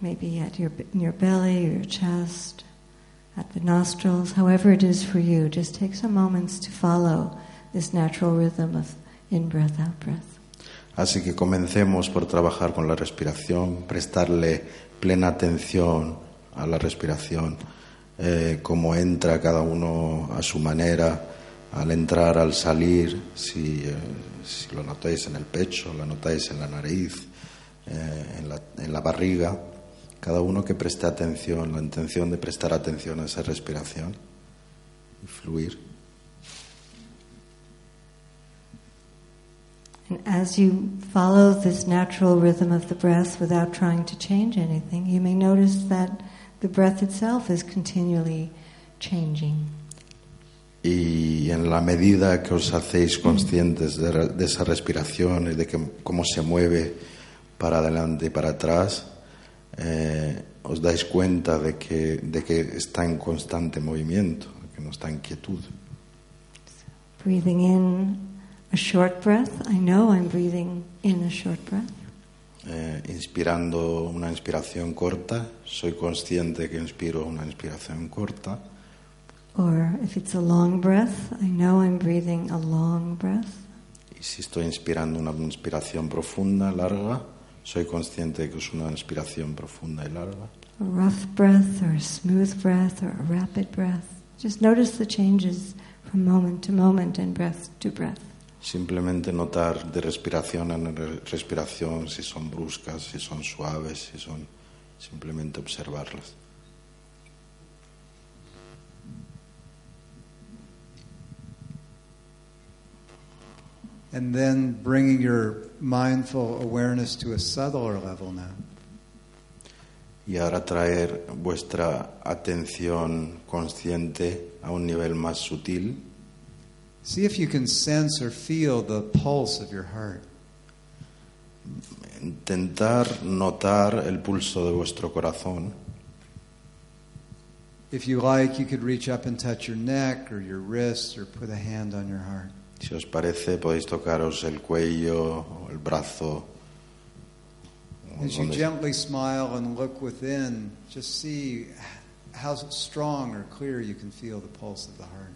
maybe at your, in your belly or your chest, at the nostrils, however it is for you. Just take some moments to follow this natural rhythm of in breath, out breath. Así que comencemos por trabajar con la respiración, prestarle plena atención a la respiración, eh, cómo entra cada uno a su manera, al entrar, al salir, si, eh, si lo notáis en el pecho, lo notáis en la nariz, eh, en, la, en la barriga, cada uno que preste atención, la intención de prestar atención a esa respiración y fluir. And as you follow this natural rhythm of the breath without trying to change anything, you may notice that the breath itself is continually changing. Y en la medida que os hacéis conscientes de, de esa respiración y de que, cómo se mueve para adelante y para atrás, eh, os dais cuenta de que, de que está en constante movimiento, que no está en quietud. Breathing in a short breath, I know I'm breathing in a short breath. Eh, inspirando una inspiración corta, soy consciente que inspiro una inspiración corta. Or if it's a long breath, I know I'm breathing a long breath. Y si estoy inspirando una inspiración profunda, larga, soy consciente que es una inspiración profunda y larga. A rough breath or a smooth breath or a rapid breath. Just notice the changes from moment to moment and breath to breath. Simplemente notar de respiración en re- respiración si son bruscas, si son suaves, si son simplemente observarlas. And then bringing your mindful awareness to a subtler level now. Y ahora traer vuestra atención consciente a un nivel más sutil. See if you can sense or feel the pulse of your heart. Intentar notar el pulso de vuestro corazón. If you like, you could reach up and touch your neck or your wrist or put a hand on your heart. Si os parece, podéis tocaros el cuello o el brazo. As you gently smile and look within, just see how strong or clear you can feel the pulse of the heart.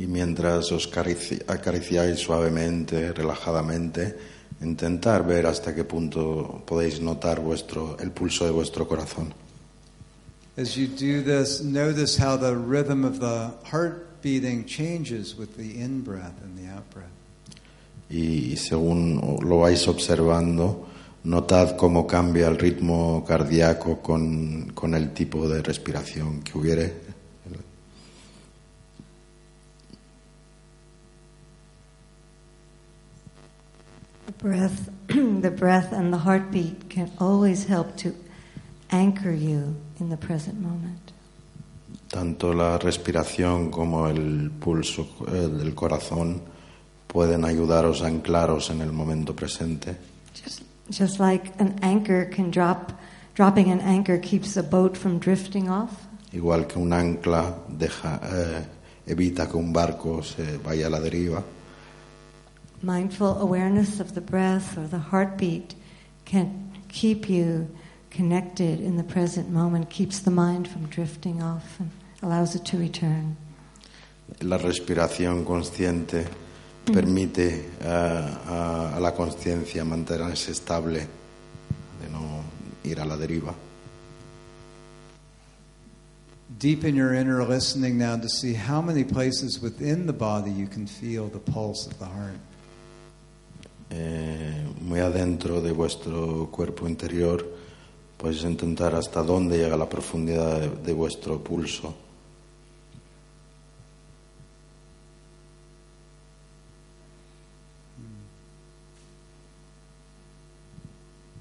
Y mientras os acarici- acariciáis suavemente, relajadamente, intentar ver hasta qué punto podéis notar vuestro, el pulso de vuestro corazón. As you do this, notice how the rhythm of the heart beating changes with the in breath and the out breath. Y según lo vais observando, notad cómo cambia el ritmo cardíaco con, con el tipo de respiración que hubiere. Breath, the breath and the heartbeat can always help to anchor you in the present moment. Tanto la respiración como el pulso eh, del corazón pueden ayudaros a anclaros en el momento presente. Just, just like an anchor can drop, dropping an anchor keeps a boat from drifting off. Igual que un ancla deja, eh, evita que un barco se vaya a la deriva, Mindful awareness of the breath or the heartbeat can keep you connected in the present moment, keeps the mind from drifting off and allows it to return. la respiración consciente permite eh, a, a la conciencia mantenerse estable, de no ir a la deriva. Deepen your inner listening now to see how many places within the body you can feel the pulse of the heart. Eh, muy adentro de vuestro cuerpo interior, podéis intentar hasta dónde llega la profundidad de, de vuestro pulso.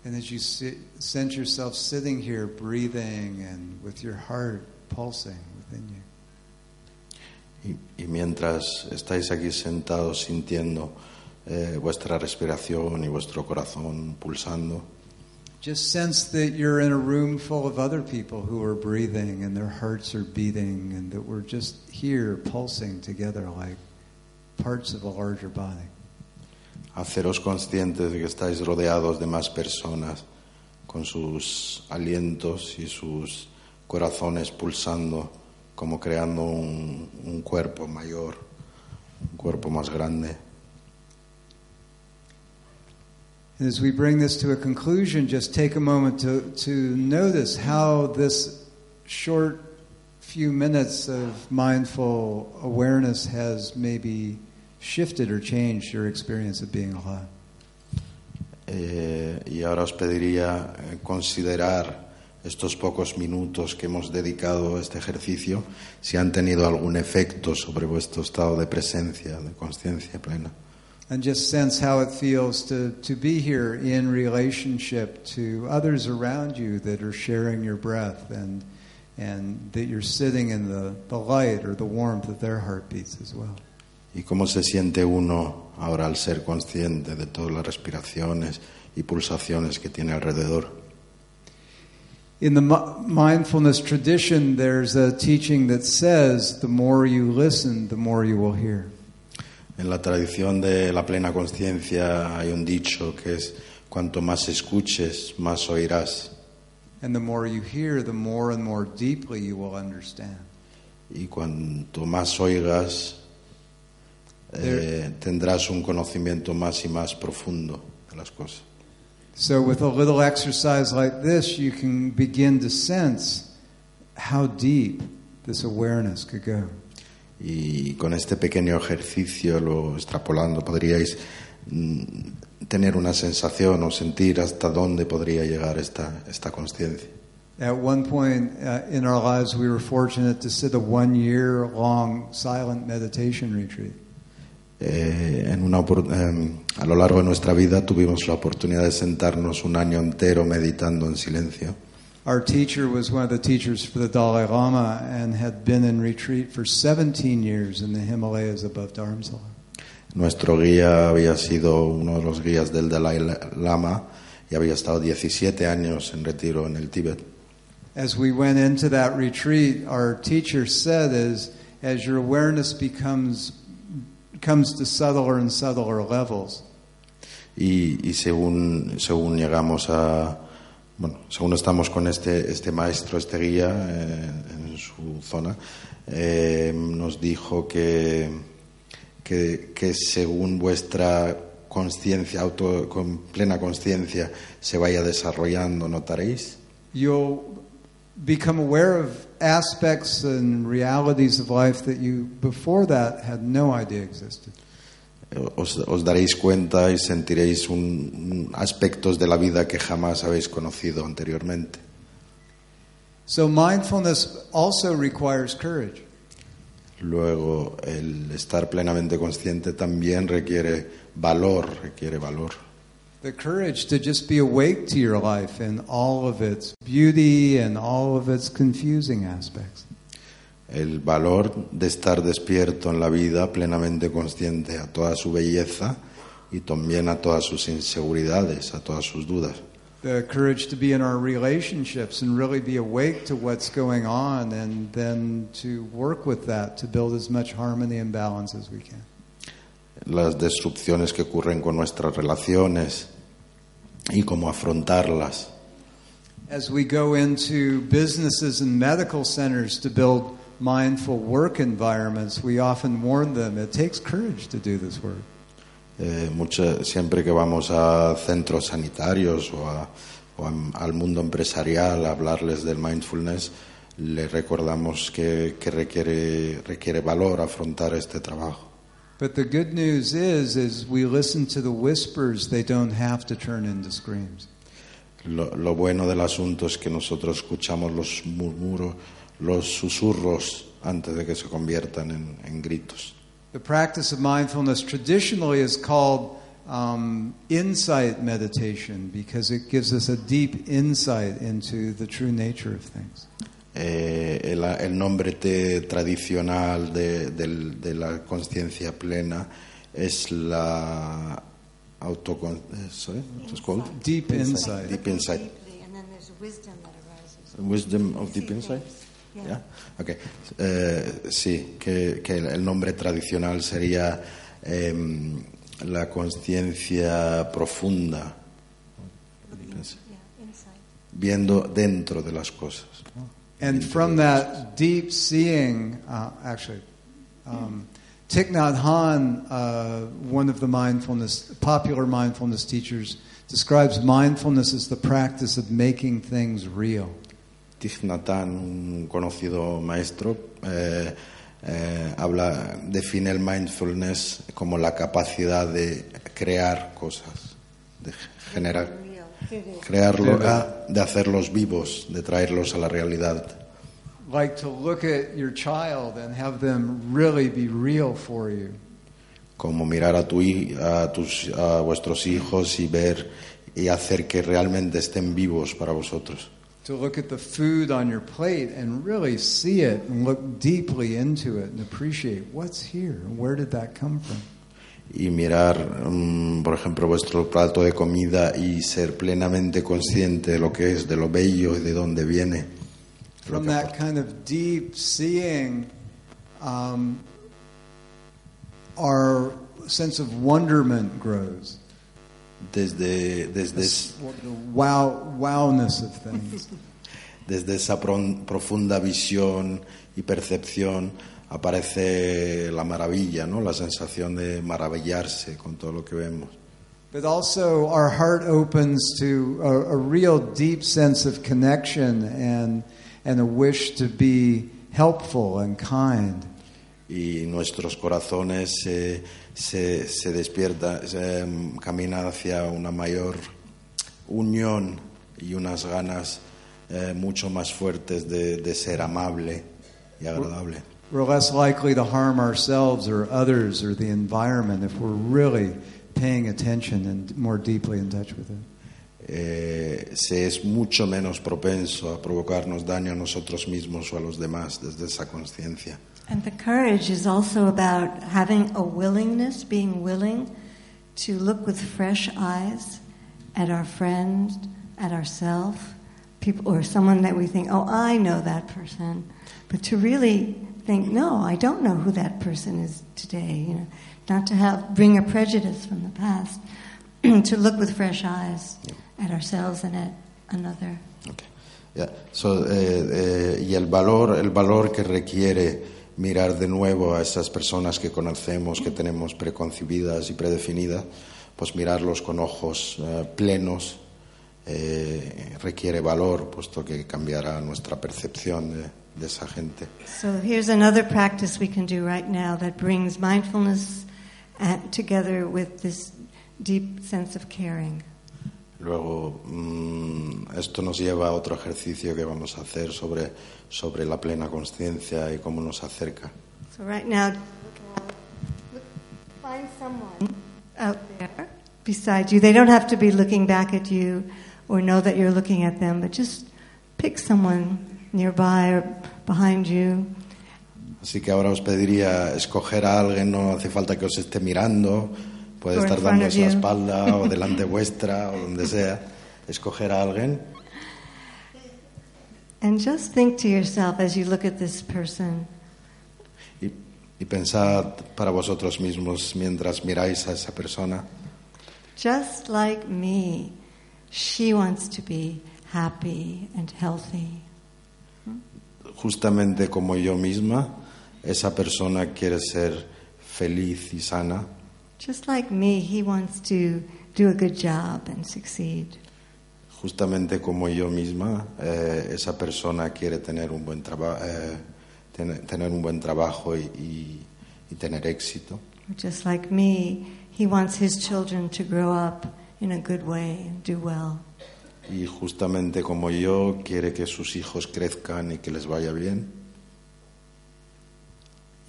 And as you sit, sense yourself sitting here, breathing and with your heart pulsing within you. Y, y mientras estáis aquí sentados sintiendo eh, vuestra respiración y vuestro corazón pulsando, Just sense that you're in a room full of other people who are breathing and their hearts are beating, and that we're just here pulsing together like parts of a larger body. haceros conscientes de que estáis rodeados de más personas con sus alientos y sus corazones pulsando, como creando un, un cuerpo mayor, un cuerpo más grande. As we bring this to a conclusion, just take a moment to, to notice how this short few minutes of mindful awareness has maybe shifted or changed your experience of being alive. Eh, y ahora os pediría eh, considerar estos pocos minutos que hemos dedicado a este ejercicio, si han tenido algún efecto sobre vuestro estado de presencia, de conciencia plena. And just sense how it feels to, to be here in relationship to others around you that are sharing your breath and, and that you're sitting in the, the light or the warmth of their heartbeats as well. Y cómo se siente uno ahora al ser consciente de todas las respiraciones y pulsaciones que tiene alrededor. In the mindfulness tradition, there's a teaching that says the more you listen, the more you will hear. En la tradición de la plena conciencia hay un dicho que es cuanto más escuches, más oirás. And the more you hear, the more and more deeply you will understand. Y cuanto más oigas, eh, tendrás un conocimiento más y más profundo de las cosas. So, with a little exercise like this, you can begin to sense how deep this awareness could go. Y con este pequeño ejercicio, lo extrapolando, podríais mm, tener una sensación o sentir hasta dónde podría llegar esta, esta conciencia. At one point uh, in our lives, we were fortunate to sit a one year long silent meditation retreat. Eh, en una, em, a lo largo de nuestra vida tuvimos la oportunidad de sentarnos un año entero meditando en silencio. Our teacher was one of the teachers for the Dalai Lama and had been in retreat for 17 years in the Himalayas above Dharamsala. Nuestro guía había sido uno de los guías del Dalai Lama y había estado 17 años en retiro en el Tíbet. As we went into that retreat, our teacher said, as, as your awareness becomes comes to subtler and subtler levels, Y, y según, según llegamos a, bueno, según estamos con este, este maestro, este guía eh, en su zona, eh, nos dijo que, que, que según vuestra conciencia, auto, con plena conciencia, se vaya desarrollando, notaréis you'll become aware of aspects and realities of life that you before that had no idea existed. Os, os daréis cuenta y sentiréis un- aspectos de la vida que jamás habéis conocido anteriormente. So mindfulness also requires courage. Luego, el estar plenamente consciente también requiere valor, requiere valor. The courage to just be awake to your life in all of its beauty and all of its confusing aspects. El valor de estar despierto en la vida, plenamente consciente a toda su belleza y también a todas sus inseguridades, a todas sus dudas. The courage to be in our relationships and really be awake to what's going on and then to work with that to build as much harmony and balance as we can. Las destrucciones que ocurren con nuestras relaciones y cómo afrontarlas. As we go into businesses and medical centers to build mindful work environments, we often warn them it takes courage to do this work. Eh, mucha- siempre que vamos a centros sanitarios o, a- o a- al mundo empresarial a hablarles del mindfulness, le recordamos que, que requiere, requiere valor afrontar este trabajo. But the good news is is we listen to the whispers, they don't have to turn into screams. Lo, lo bueno del asunto es que nosotros escuchamos los murmuros, los susurros antes de que se conviertan en, en gritos. The practice of mindfulness traditionally is called um, insight meditation because it gives us a deep insight into the true nature of things. Eh, el, el nombre te- tradicional de, del- de la conciencia plena es la autocon... eh, sorry, what is called? Deep insight. Deep insight. Wisdom that arises. Wisdom of deep insight. Yeah. Yeah? Okay. Eh, sí, que, que el nombre tradicional sería em, la conciencia profunda, Yeah, insight. viendo dentro de las cosas. And from that deep seeing, uh, actually, um, Thich Nhat Hanh, uh, one of the mindfulness, popular mindfulness teachers, describes mindfulness as the practice of making things real. Thich Nhat Hanh, un conocido maestro, eh, eh, habla, define el mindfulness como la capacidad de crear cosas, de generar, crearlo, ah, de hacerlos vivos, de traerlos a la realidad. Like to look at your child and have them really be real for you. como mirar a, tu, a, tus, a vuestros hijos y ver y hacer que realmente estén vivos para vosotros. To look at the food on your plate and really see it and look deeply into it and appreciate what's here and where did that come from. Y mirar, mm, por ejemplo, vuestro plato de comida y ser plenamente consciente de lo que es, de lo bello y de dónde viene. From that kind of deep seeing, um, our sense of wonderment grows. Desde, desde, wow, wowness of things. desde esa profunda visión y percepción aparece la maravilla, ¿no? la sensación de maravillarse con todo lo que vemos. But also, our heart opens to a, a real deep sense of connection and, and a wish to be helpful and kind. Y nuestros corazones se, se, se despiertan, se, em, caminan hacia una mayor unión y unas ganas eh, mucho más fuertes de, de ser amable y agradable. We're less likely to harm ourselves or others or the environment if we're really paying attention and more deeply in touch with it. Eh, se es mucho menos propenso a provocarnos daño a nosotros mismos o a los demás desde esa conciencia. And the courage is also about having a willingness, being willing to look with fresh eyes at our friend, at ourselves, people, or someone that we think, oh, I know that person, but to really think, no, I don't know who that person is today. You know, not to have bring a prejudice from the past, to look with fresh eyes at ourselves and at another. Okay. Yeah. So, eh, eh, y el valor, el valor que requiere mirar de nuevo a esas personas que conocemos, que tenemos preconcebidas y predefinidas, pues mirarlos con ojos eh, plenos eh, requiere valor, puesto que cambiará nuestra percepción de, de esa gente. So here's another practice we can do right now that brings mindfulness at, together with this deep sense of caring. Luego, mm, esto nos lleva a otro ejercicio que vamos a hacer sobre, sobre la plena conciencia y cómo nos acerca. So right now, look, find someone out there beside you. They don't have to be looking back at you or know that you're looking at them, but just pick someone nearby or behind you. Así que ahora os pediría escoger a alguien, no hace falta que os esté mirando, puede estar la espalda o delante vuestra o donde sea. Escoger a alguien And just think to yourself as you look at this person, y, y pensad para vosotros mismos mientras miráis a esa persona. just like me, she wants to be happy and healthy. Justamente como yo misma, esa persona quiere ser feliz y sana. Just like me, he wants to do a good job and succeed. Justamente como yo misma, eh, esa persona quiere tener un buen, traba- eh, ten- tener un buen trabajo y, y- y tener éxito. Just like me, he wants his children to grow up in a good way and do well. Y justamente como yo, quiere que sus hijos crezcan y que les vaya bien.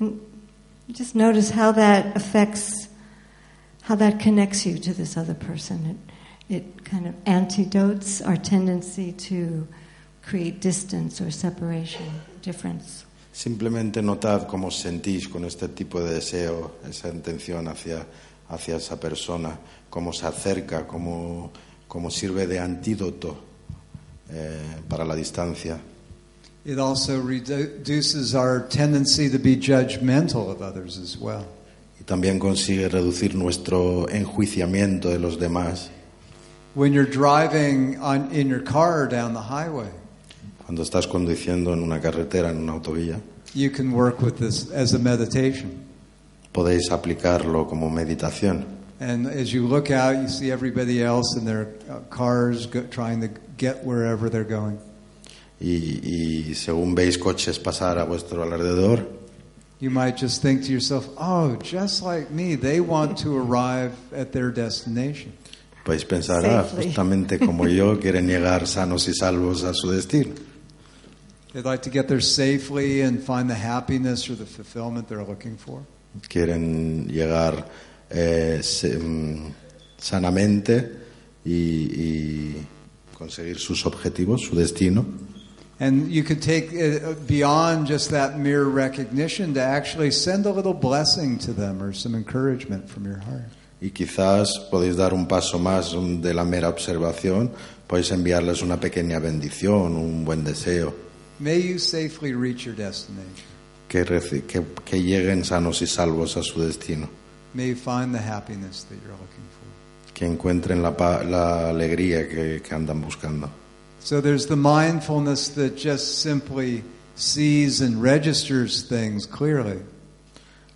And just notice how that affects, how that connects you to this other person. It, it kind of antidotes our tendency to create distance or separation, difference. Simplemente notad cómo os sentís con este tipo de deseo, esa intención hacia, hacia esa persona, cómo se acerca, cómo, cómo sirve de antídoto eh, para la distancia. It also redu- reduces our tendency to be judgmental of others as well. Y también consigue reducir nuestro enjuiciamiento de los demás. When you're driving on, in your car down the highway, Cuando estás conduciendo en una carretera, en una autovía, you can work with this as a meditation. podéis aplicarlo como meditación. And as you look out, you see everybody else in their uh, cars go, trying to get wherever they're going. Y, y según veis coches pasar a vuestro alrededor, You might just think to yourself, oh, just like me, they want to arrive at their destination. Podéis pensar, ah, Safely. justamente como yo, quieren llegar sanos y salvos a su destino. They'd like to get there safely and find the happiness or the fulfillment they're looking for. quieren llegar eh, mm, sanamente y, y conseguir sus objetivos, su destino. And you could take it beyond just that mere recognition to actually send a little blessing to them or some encouragement from your heart. Y quizás podéis dar un paso más de la mera observación, podéis enviarles una pequeña bendición, un buen deseo, May you safely reach your destination. que, que, que lleguen sanos y salvos a su destino, May you find the happiness that you're looking for. que encuentren la, la alegría que, que andan buscando. So there's the mindfulness that just simply sees and registers things clearly.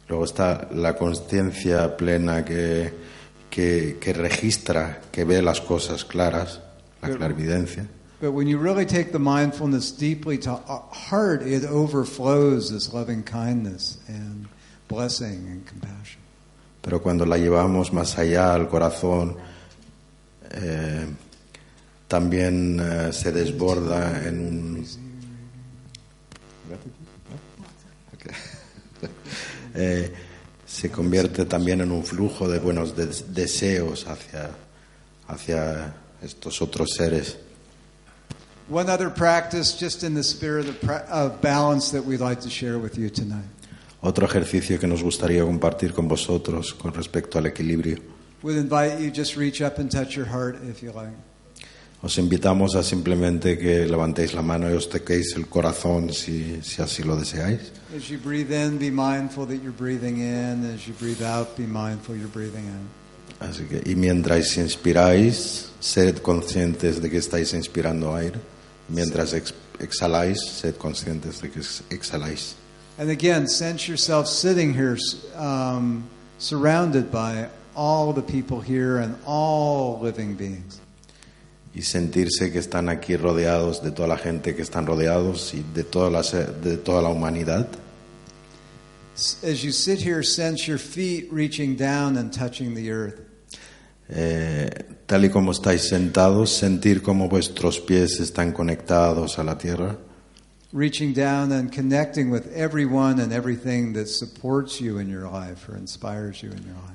Luego está la conciencia plena que, que, que registra, que ve las cosas claras, la clarividencia. But when you really take the mindfulness deeply to uh, heart, it overflows this loving kindness and blessing and compassion. Pero cuando la llevamos más allá al corazón, eh, también eh, se desborda en un... Eh, se convierte también en un flujo de buenos des- deseos hacia, hacia estos otros seres. One other practice, just in the spirit of, of balance, that we'd like to share with you tonight. Otro ejercicio que nos gustaría compartir con vosotros con respecto al equilibrio. We'd invite you just reach up and touch your heart if you like. Os invitamos a simplemente que levantéis la mano y os toquéis el corazón si, si así lo deseáis. As you breathe in, be mindful that you're breathing in. As you breathe out, be mindful you're breathing out. Así que, y mientras inspiráis, sed conscientes de que estáis inspirando aire. Mientras ex- exhaláis, sed conscientes de que ex- exhaláis. And again, sense yourself sitting here um, surrounded by all the people here and all living beings. Y sentirse que están aquí rodeados de toda la gente que están rodeados y de toda la, de toda la humanidad. As you sit here, sense your feet reaching down and touching the earth. Eh, tal y como estáis sentados, sentir como vuestros pies están conectados a la tierra, reaching down and connecting with everyone and everything that supports you in your life or inspires you in your life.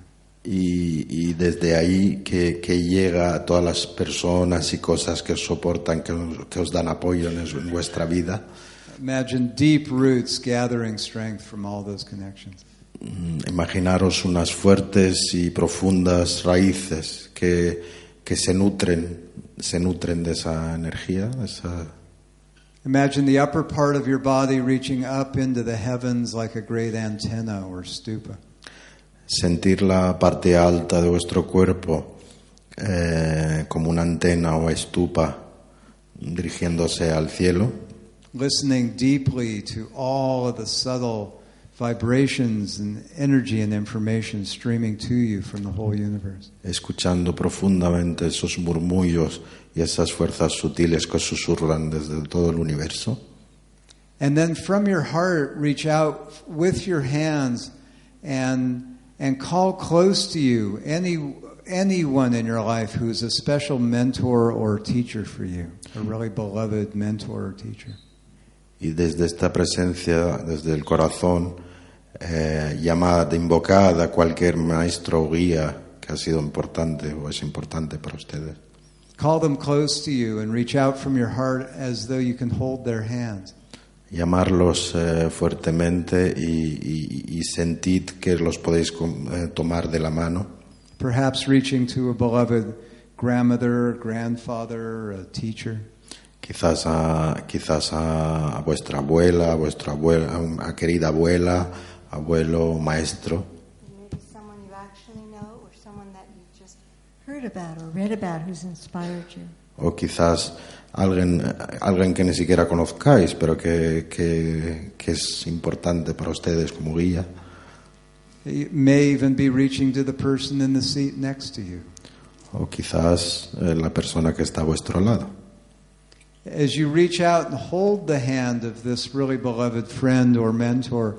Y, y desde ahí que, que llega a todas las personas y cosas que os soportan, que os, que os dan apoyo en, en vuestra vida. Imagine deep roots gathering strength from all those connections. Mm, Imaginaros unas fuertes y profundas raíces que, que se nutren, se nutren de esa energía, de esa, Imagine the upper part of your body reaching up into the heavens like a great antenna or stupa. Sentir la parte alta de vuestro cuerpo eh, como una antena o estupa dirigiéndose al cielo, Listening deeply to all of the subtle vibrations and energy and information streaming to you from the whole universe. escuchando profundamente esos murmullos y esas fuerzas sutiles que susurran desde todo el universo. And then from your heart, reach out with your hands and, and call close to you any, anyone in your life who's a special mentor or teacher for you, a really beloved mentor or teacher. Y desde esta presencia, desde el corazón, eh, llamad, invocad a cualquier maestro o guía que ha sido importante o es importante para ustedes. Call them close to you and reach out from your heart as though you can hold their hands. Llamarlos eh, fuertemente y, y- y sentid que los podéis com- eh, tomar de la mano, Perhaps reaching to a beloved grandmother, grandfather, a teacher. quizás a, quizás a, a vuestra abuela, a vuestra abuela, a, a querida abuela, abuelo, maestro, Maybe someone you actually know or someone that you just heard about or read about who's inspired you. o quizás alguien, alguien que ni siquiera conozcáis, pero que, que, que es importante para ustedes como guía. May even be reaching to the person in the seat next to you. O quizás eh, la persona que está a vuestro lado. As you reach out and hold the hand of this really beloved friend or mentor,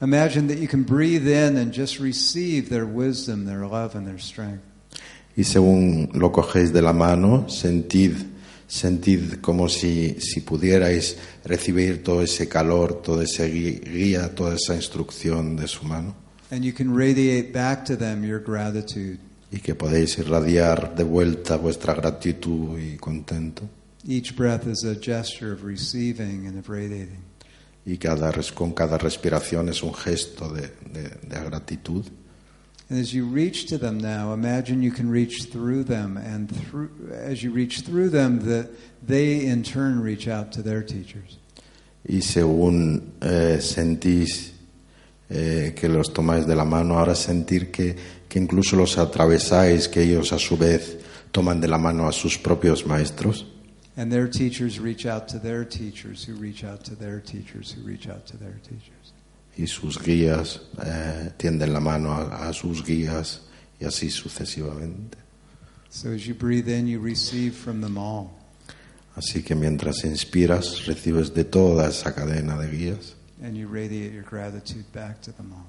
imagine that you can breathe in and just receive their wisdom, their love, and their strength. Y según lo cogéis de la mano, sentid, sentid como si, si pudierais recibir todo ese calor, todo ese gui- guía, toda esa instrucción de su mano. And you can radiate back to them your gratitude. Y que podéis irradiar de vuelta vuestra gratitud y contento. Each breath is a gesture of receiving and of radiating. Y cada, con cada respiración es un gesto de, de- de gratitud. And as you reach to them now, imagine you can reach through them, and through, as you reach through them, that they in turn reach out to their teachers. Y según eh, sentís eh, que los tomáis de la mano, ahora sentir que, que incluso los atravesáis, que ellos a su vez toman de la mano a sus propios maestros And their teachers reach out to their teachers, who reach out to their teachers, who reach out to their teachers. Y sus guías eh, tienden la mano a, a sus guías y así sucesivamente. So as you breathe in, you receive from them all. Así que mientras inspiras, recibes de toda esa cadena de guías And you radiate your gratitude back to them all.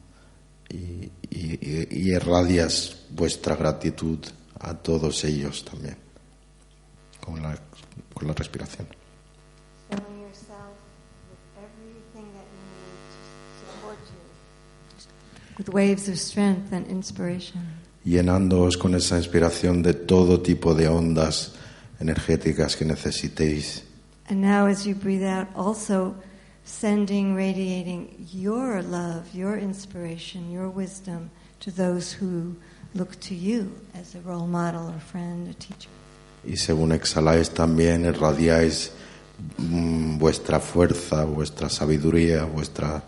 y, y- y- irradias vuestra gratitud a todos ellos también, con la, con la respiración. With waves of strength and inspiration. llenándoos con esa inspiración de todo tipo de ondas energéticas que necesitéis. And now, as you breathe out, also sending, radiating your love, your inspiration, your wisdom to those who look to you as a role model, or friend, a teacher. Y según exhaláis también irradiáis mm, vuestra fuerza, vuestra sabiduría, vuestra,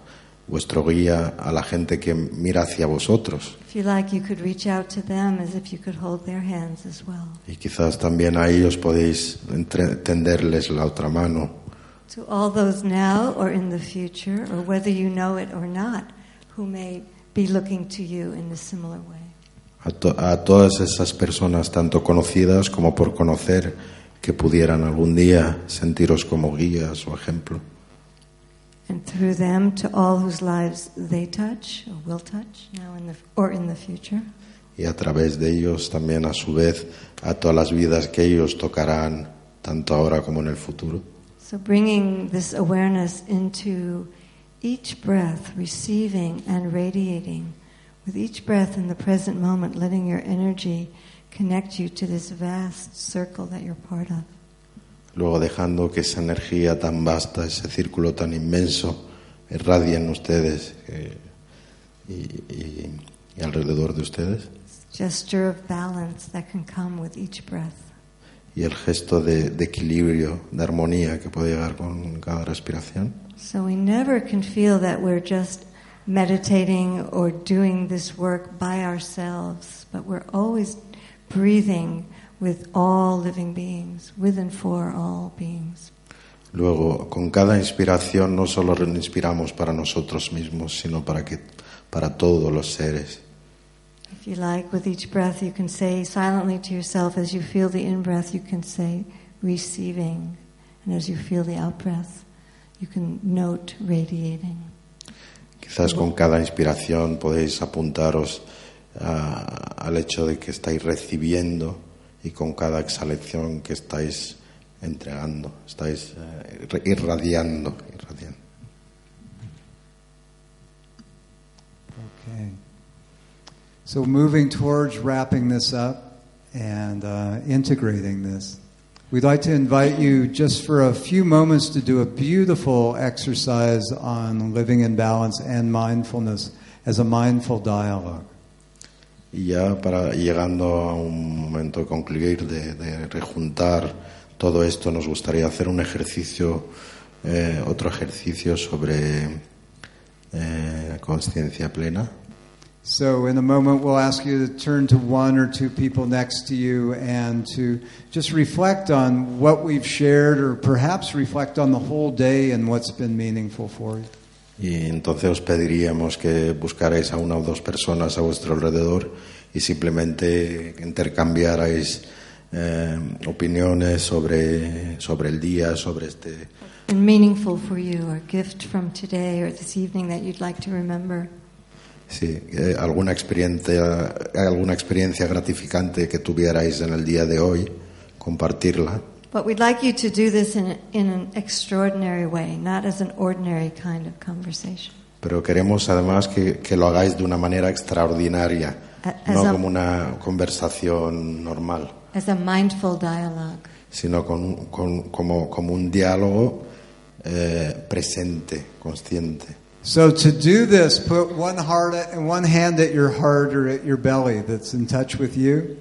vuestro guía a la gente que mira hacia vosotros. Y quizás también a ellos podéis tenderles la otra mano To all those now or in the future, or whether you know it or not, who may be looking to you in a similar way. A, to- a todas esas personas, tanto conocidas como por conocer, que pudieran algún día sentiros como guías o ejemplo. And through them to all whose lives they touch or will touch now in the, or in the future. Y a través de ellos también, a su vez, a todas las vidas que ellos tocarán, tanto ahora como en el futuro. So bringing this awareness into each breath, receiving and radiating, with each breath in the present moment, letting your energy connect you to this vast circle that you're part of. Luego dejando que esa energía tan vasta, ese círculo tan inmenso, irradie en ustedes eh, y, y- y alrededor de ustedes. Gesture of balance that can come with each breath. Y el gesto de, de equilibrio, de armonía que puede llegar con cada respiración. So we never can feel that we're just meditating or doing this work by ourselves, but we're always breathing with all living beings, with and for all beings. Luego, con cada inspiración no solo inspiramos para nosotros mismos, sino para, que, para todos los seres. If you like, with each breath, you can say silently to yourself, as you feel the in breath, you can say receiving. And as you feel the out breath, you can note radiating. Quizás con cada inspiración podéis apuntaros a- al hecho de que estáis recibiendo y con cada exhalación que estáis entregando, estáis eh, irra- irradiando, irradiando. Okay. So, moving towards wrapping this up and uh, integrating this, we'd like to invite you just for a few moments to do a beautiful exercise on living in balance and mindfulness as a mindful dialogue. Y ya para llegando a un momento de concluir, de, rejuntar todo esto, nos gustaría hacer un ejercicio, eh, otro ejercicio sobre eh, conciencia plena. So, in a moment, we'll ask you to turn to one or two people next to you and to just reflect on what we've shared, or perhaps reflect on the whole day and what's been meaningful for you. Y entonces os pediríamos que buscarais a una o dos personas a vuestro alrededor y simplemente intercambiarais eh, opiniones sobre, sobre el día, sobre este, And meaningful for you, a gift from today or this evening that you'd like to remember. sí, eh, alguna experiencia, alguna experiencia gratificante que tuvierais en el día de hoy, compartirla. But we'd like you to do this in, in an extraordinary way, not as an ordinary kind of conversation. Pero queremos además que, que lo hagáis de una manera extraordinaria, A- no as a- como una conversación normal, As a mindful dialogue. sino con, con- como, como un diálogo eh, presente, consciente. So to do this, put one heart at, one hand at your heart or at your belly that's in touch with you,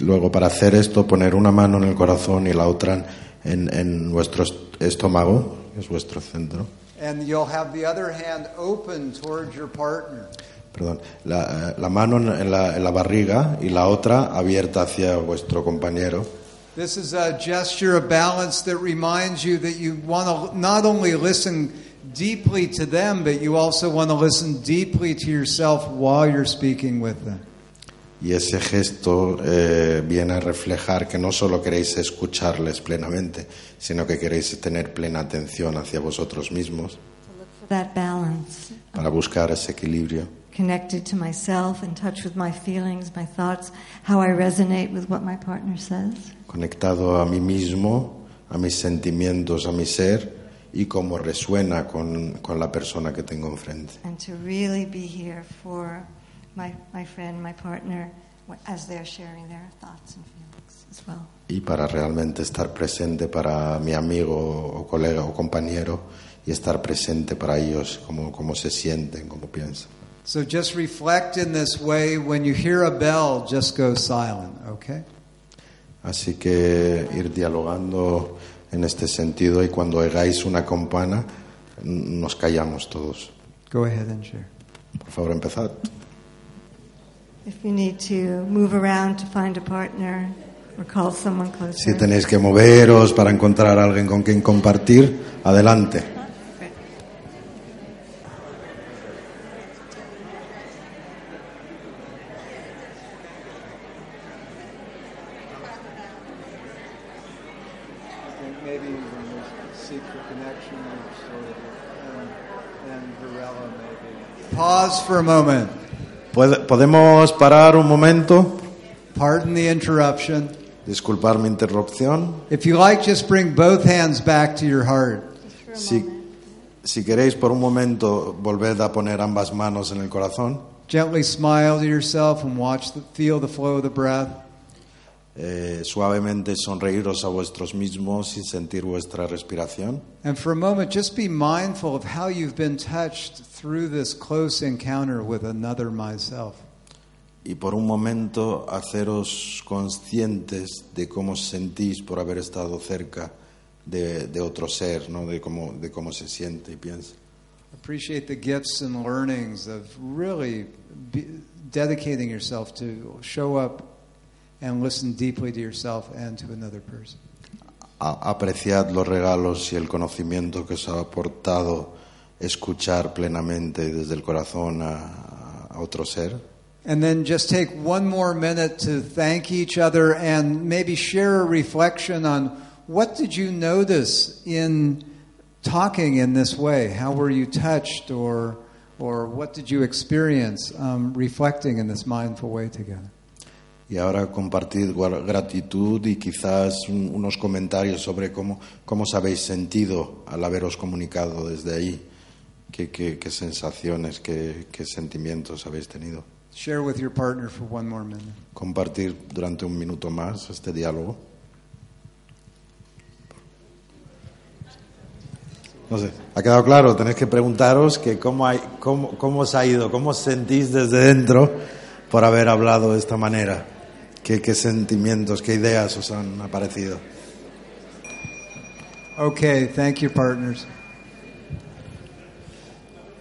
Luego, para hacer esto, poner una mano en el corazón y la otra en, en vuestro est- estómago, que es vuestro centro. and you'll have the other hand open towards your partner. Perdón, la, eh, la mano en la, en la barriga y la otra abierta hacia vuestro compañero. This is a gesture of balance that reminds you that you want to not only listen deeply to them, but you also want to listen deeply to yourself while you're speaking with them. Y ese gesto eh, viene a reflejar que no solo queréis escucharles plenamente, sino que queréis tener plena atención hacia vosotros mismos para buscar ese equilibrio. Connected to myself, in touch with my feelings, my thoughts, how I resonate with what my partner says. conectado a mí mismo, a mis sentimientos, a mi ser y cómo resuena con, con la persona que tengo enfrente. And to really be here for my, my friend, my partner, as they're sharing their thoughts and feelings as well. Y para realmente estar presente para mi amigo o colega o compañero y estar presente para ellos, cómo, cómo se sienten, cómo piensan. So just reflect in this way. When you hear a bell, just go silent, okay? Así que ir dialogando en este sentido y cuando oigáis una campana, nos callamos todos. Go ahead and share. Por favor, empezad. If you need to move around to find a partner, or call someone closer. Si tenéis que moveros para encontrar a alguien con quien compartir, adelante. Maybe when we seek the connection um, and Varela maybe. Pause for a moment. ¿Podemos parar un momento? Pardon the interruption. Disculpar mi interrupción. If you like, just bring both hands back to your heart. Si, si queréis por un momento volved a poner ambas manos en el corazón, Gently smile to yourself and watch the, feel the flow of the breath. Eh, suavemente sonreíros a vuestros mismos y sentir vuestra respiración. And for a moment, just be mindful of how you've been touched through this close encounter with another myself. Y por un momento haceros conscientes de cómo os sentís por haber estado cerca de, de otro ser, ¿no? de, cómo, de cómo se siente y piensa. Appreciate the gifts and learnings of really be, dedicating yourself to show up and listen deeply to yourself and to another person. Apreciad los regalos y el conocimiento que os ha aportado escuchar plenamente desde el corazón a, a otro ser. And then just take one more minute to thank each other and maybe share a reflection on what did you notice in talking in this way? How were you touched or, or what did you experience um, reflecting in this mindful way together? Y ahora compartid gratitud y quizás un- unos comentarios sobre cómo, cómo os habéis sentido al haberos comunicado desde ahí. ¿Qué, qué- qué sensaciones, qué, qué sentimientos habéis tenido? Share with your partner for one more minute. Compartir durante un minuto más este diálogo. No sé, ¿ha quedado claro? Tenéis que preguntaros que cómo, hay, cómo, cómo os ha ido, cómo os sentís desde dentro por haber hablado de esta manera. ¿Qué, qué sentimientos, qué ideas os han aparecido? Okay, thank you, partners.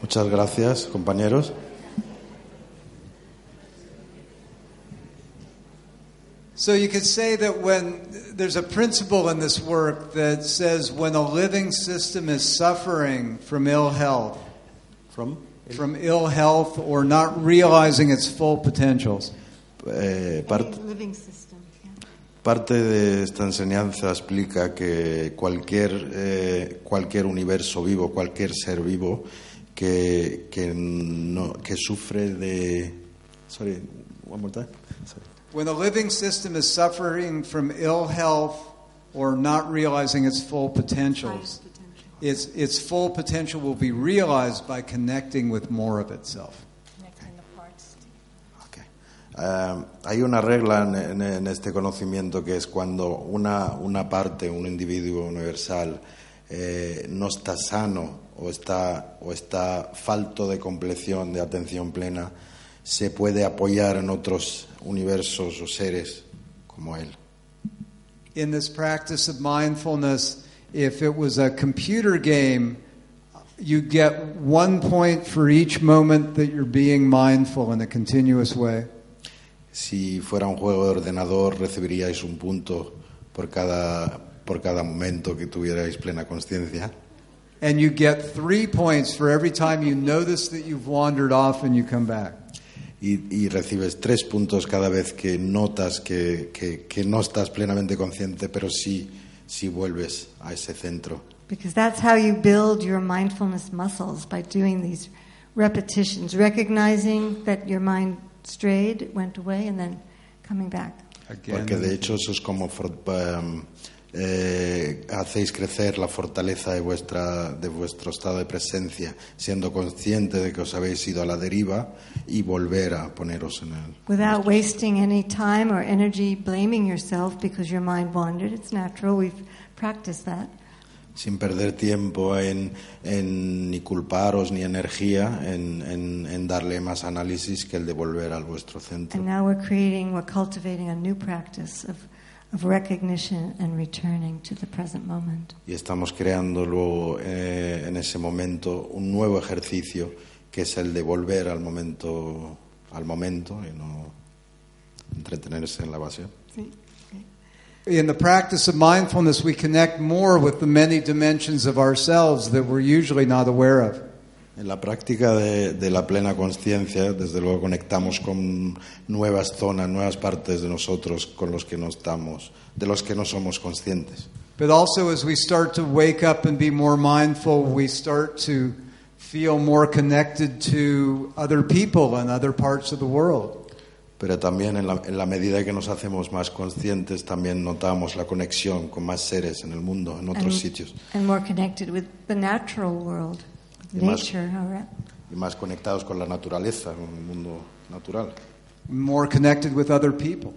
Muchas gracias, compañeros. So you could say that when there's a principle in this work that says when a living system is suffering from ill health, From? from ill health or not realizing its full potentials, Eh, part-. Parte de esta enseñanza explica que cualquier, eh, cualquier universo vivo, cualquier ser vivo que, que, no, que sufre de... Sorry, one more time. Sorry. when a living system is suffering from ill health or not realizing its full potentials, its, its full potential will be realized by connecting with more of itself. Eh, hay una regla en, en- en este conocimiento que es cuando una, una parte, un individuo universal, eh, no está sano o está, o está falto de compleción, de atención plena, se puede apoyar en otros universos o seres como él. in this practice of mindfulness, if it was a computer game, you get one point for each moment that you're being mindful in a continuous way. Si fuera un juego de ordenador, recibiríais un punto por cada, por cada momento que tuvierais plena conciencia. And you get three points for every time you notice that you've wandered off and you come back. y, y recibes tres puntos cada vez que notas que, que- que no estás plenamente consciente, pero sí, sí vuelves a ese centro. Because that's how you build your mindfulness muscles by doing these repetitions, recognizing that your mind strayed, went away, and then coming back. Porque de hecho eso es como for- um, eh, hacéis crecer la fortaleza de, vuestra, de vuestro estado de presencia, siendo consciente de que os habéis ido a la deriva y volver a poneros en el... Without wasting any time or energy blaming yourself because your mind wandered. It's natural. We've practiced that. Sin perder tiempo en, en ni culparos ni energía en, en- en darle más análisis que el de volver al vuestro centro. And now we're creating, we're cultivating a new practice of, of recognition and returning to the present moment. Y estamos creando luego eh, en ese momento un nuevo ejercicio que es el de volver al momento, al momento y no entretenerse en la evasión. See? In the practice of mindfulness, we connect more with the many dimensions of ourselves that we're usually not aware of. En la práctica de, de la plena conciencia, desde luego conectamos con nuevas zonas, nuevas partes de nosotros con los que no estamos, de los que no somos conscientes. But also, as we start to wake up and be more mindful, we start to feel more connected to other people and other parts of the world. Pero también en la, en la medida que nos hacemos más conscientes, también notamos la conexión con más seres en el mundo, en otros and, sitios, and more connected with the natural world, Y más- nature. all right? y más conectados con la naturaleza, con el mundo natural, More connected with other people.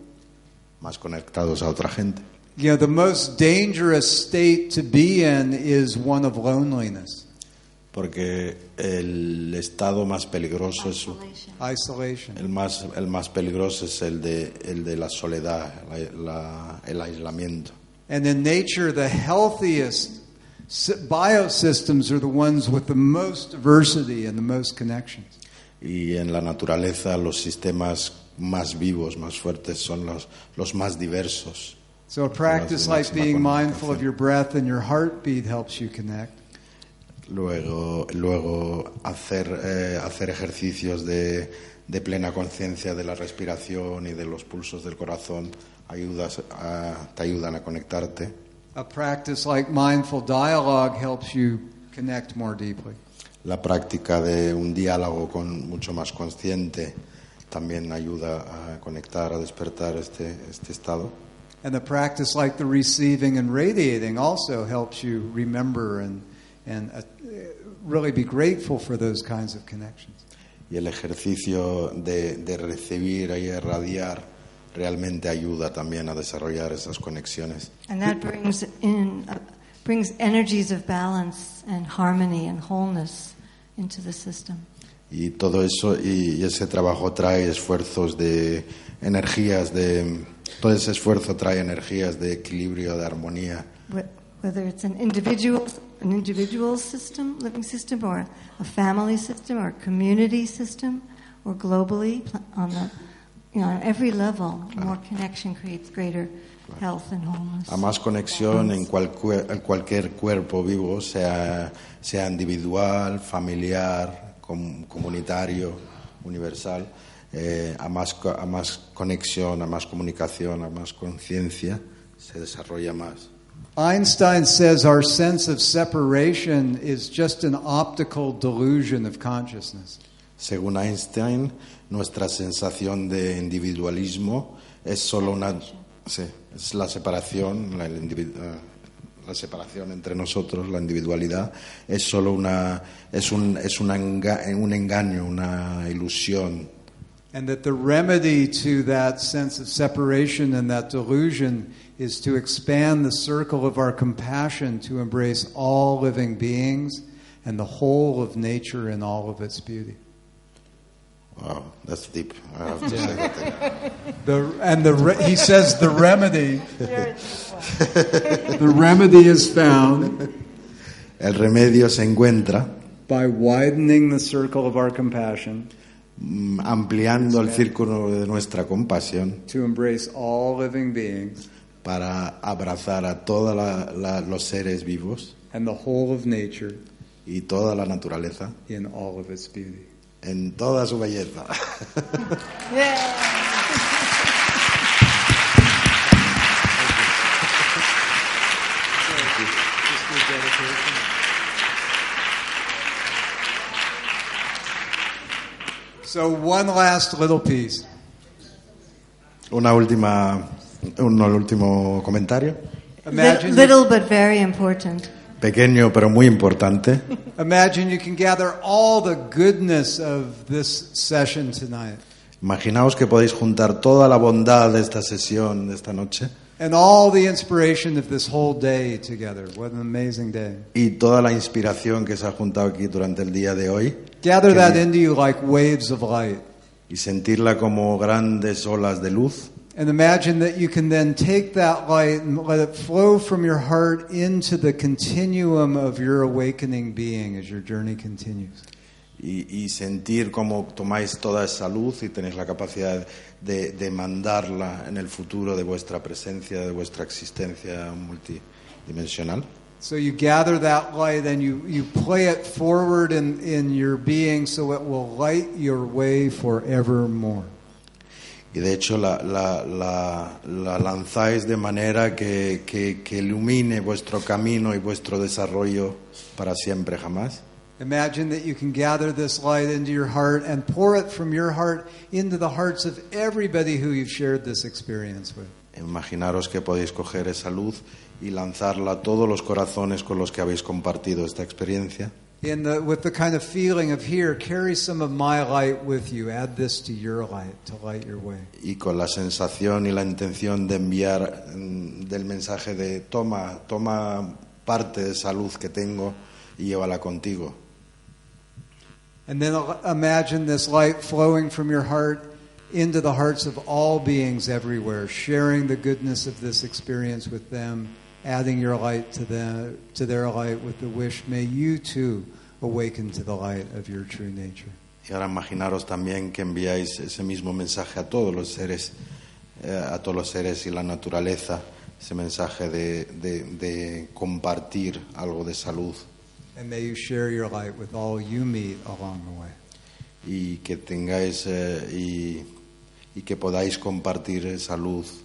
más conectados a otra gente. You know, the most dangerous state to be in is one of loneliness, Porque el estado más peligroso es isolation. el más el más peligroso es el de el de la soledad, la- la- el aislamiento. And in nature, the healthiest sy- biosystems are the ones with the most diversity and the most connections. Y en la naturaleza los sistemas más vivos, más fuertes son los los más diversos. So a practice like being mindful of your breath and your heartbeat helps you connect. Luego, luego hacer, eh, hacer ejercicios de, de plena conciencia de la respiración y de los pulsos del corazón ayudas a- te ayudan a conectarte. A practice like mindful dialogue helps you connect more deeply. La práctica de un diálogo con mucho más consciente también ayuda a conectar, a despertar este, este estado. And the practice like the receiving and radiating also helps you remember and, and really be grateful for those kinds of connections. Y el ejercicio de, de recibir y irradiar realmente ayuda también a desarrollar esas conexiones. And that brings in uh, brings energies of balance and harmony and wholeness into the system. Y todo eso, y, y ese trabajo trae esfuerzos de energías, de todo ese esfuerzo trae energías de equilibrio, de armonía. Wh- Whether it's an individual an individual system, living system, or a family system, or a community system, or globally on the you know on every level, more connection creates greater health and wholeness. A más conexión en, cualcue- en cualquier cuerpo vivo, sea, sea individual, familiar, com- comunitario, universal, eh, a, más, a más conexión, a más comunicación, a más conciencia, se desarrolla más. Einstein says our sense of separation is just an optical delusion of consciousness. Según Einstein, nuestra sensación de individualismo es solo una sí, es la separación, la, eh, la separación entre nosotros, la individualidad, es solo una es un es una enga- un engaño, una ilusión And that the remedy to that sense of separation and that delusion is to expand the circle of our compassion to embrace all living beings and the whole of nature in all of its beauty. Wow, that's deep. I have to say that. The, and the, re- he says the remedy, the remedy is found El remedio se encuentra by widening the circle of our compassion ampliando el círculo de nuestra compasión to embrace all living beings para abrazar a todos los seres vivos and the whole of nature y toda la naturaleza in all of its beauty. en toda su belleza. So, one last little piece. Una última, un último comentario, Imagine, little but very important. pequeño pero muy importante. imagine you can gather all the goodness of this session tonight Imaginaos que podéis juntar toda la bondad de esta sesión, de esta noche, and all the inspiration of this whole day together. What an amazing day. y toda la inspiración que se ha juntado aquí durante el día de hoy, Gather that into you like waves of light. y sentirla como grandes olas de luz. And imagine that you can then take that light and let it flow from your heart into the continuum of your awakening being as your journey continues. y, y sentir cómo tomáis toda esa luz y tenéis la capacidad de, de mandarla en el futuro de vuestra presencia, de vuestra existencia multidimensional. So you gather that light and you, you play it forward in, in your being so it will light your way forevermore. Y de hecho la, la, la, la lanzáis de manera que, que, que ilumine vuestro camino y vuestro desarrollo para siempre jamás. Imagine that you can gather this light into your heart and pour it from your heart into the hearts of everybody who you've shared this experience with. Imaginaros que podéis coger esa luz y lanzarla a todos los corazones con los que habéis compartido esta experiencia. In the, with the kind of feeling of here, carry some of my light with you. Add this to your light to light your way. y con la sensación y la intención de enviar mm, del mensaje de toma, toma parte de esa luz que tengo y llévala contigo. And then al- imagine this light flowing from your heart into the hearts of all beings everywhere, sharing the goodness of this experience with them, adding your light to them to their light with the wish may you too awaken to the light of your true nature. Y ahora imaginaros también que enviáis ese mismo mensaje a todos los seres, eh, a todos los seres y la naturaleza, ese mensaje de, de- de compartir algo de salud And may you share your light with all you meet along the way. y que tengáis eh, y, y que podáis compartir esa luz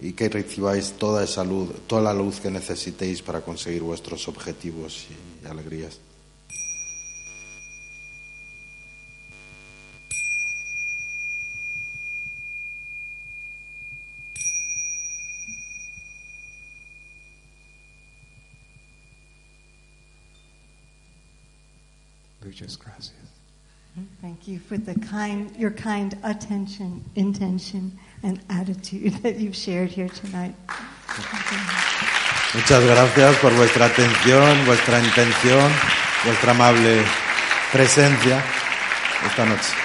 y que recibáis toda esa luz, toda la luz que necesitéis para conseguir vuestros objetivos y alegrías. Muchas gracias. Thank you for the kind, your kind attention, intention, and attitude that you've shared here tonight. Muchas gracias por vuestra atención, vuestra intención, vuestra amable presencia esta noche.